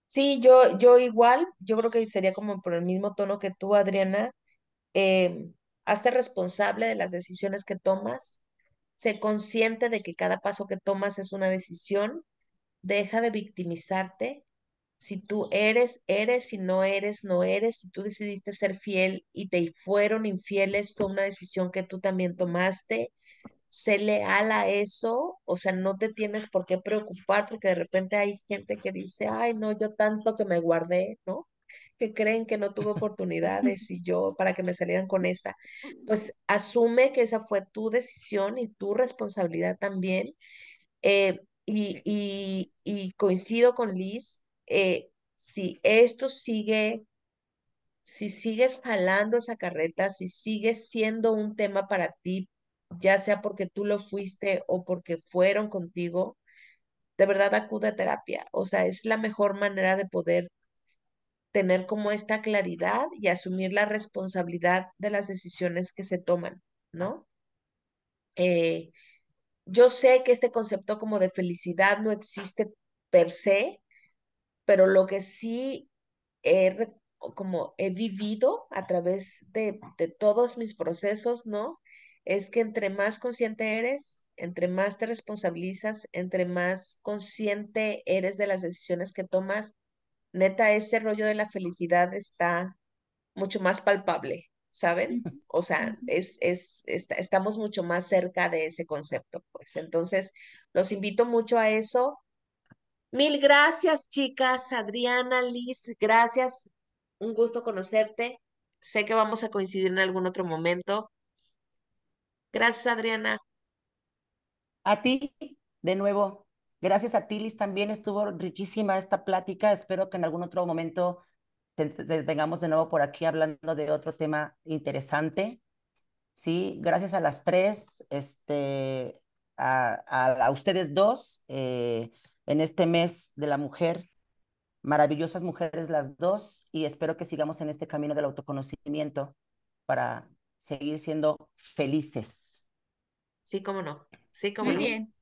Sí, yo, yo igual, yo creo que sería como por el mismo tono que tú, Adriana. Eh, hazte responsable de las decisiones que tomas. Sé consciente de que cada paso que tomas es una decisión. Deja de victimizarte. Si tú eres, eres, si no eres, no eres. Si tú decidiste ser fiel y te fueron infieles, fue una decisión que tú también tomaste sé leal a eso, o sea, no te tienes por qué preocupar porque de repente hay gente que dice, ay, no, yo tanto que me guardé, ¿no? Que creen que no tuve oportunidades y yo para que me salieran con esta. Pues asume que esa fue tu decisión y tu responsabilidad también. Eh, y, y, y, coincido con Liz, eh, si esto sigue si sigues jalando esa carreta, si sigues siendo un tema para ti ya sea porque tú lo fuiste o porque fueron contigo, de verdad acude a terapia. O sea, es la mejor manera de poder tener como esta claridad y asumir la responsabilidad de las decisiones que se toman, ¿no? Eh, yo sé que este concepto como de felicidad no existe per se, pero lo que sí he, como he vivido a través de, de todos mis procesos, ¿no? es que entre más consciente eres, entre más te responsabilizas, entre más consciente eres de las decisiones que tomas, neta, ese rollo de la felicidad está mucho más palpable, ¿saben? O sea, es, es, estamos mucho más cerca de ese concepto, pues. Entonces, los invito mucho a eso. Mil gracias, chicas. Adriana, Liz, gracias. Un gusto conocerte. Sé que vamos a coincidir en algún otro momento. Gracias, Adriana. A ti, de nuevo. Gracias a ti, Liz. También estuvo riquísima esta plática. Espero que en algún otro momento te, tengamos de nuevo por aquí hablando de otro tema interesante. Sí, gracias a las tres, este, a, ustedes dos, eh, en este mes de la mujer, maravillosas mujeres las dos, y espero que sigamos en este camino del autoconocimiento para seguir siendo felices. Sí, cómo no. Sí, cómo Muy no. bien.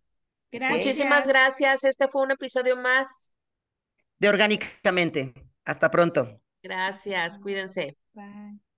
Gracias. Muchísimas gracias. Este fue un episodio más. De Orgánicamente. Hasta pronto. Gracias. Cuídense. Bye.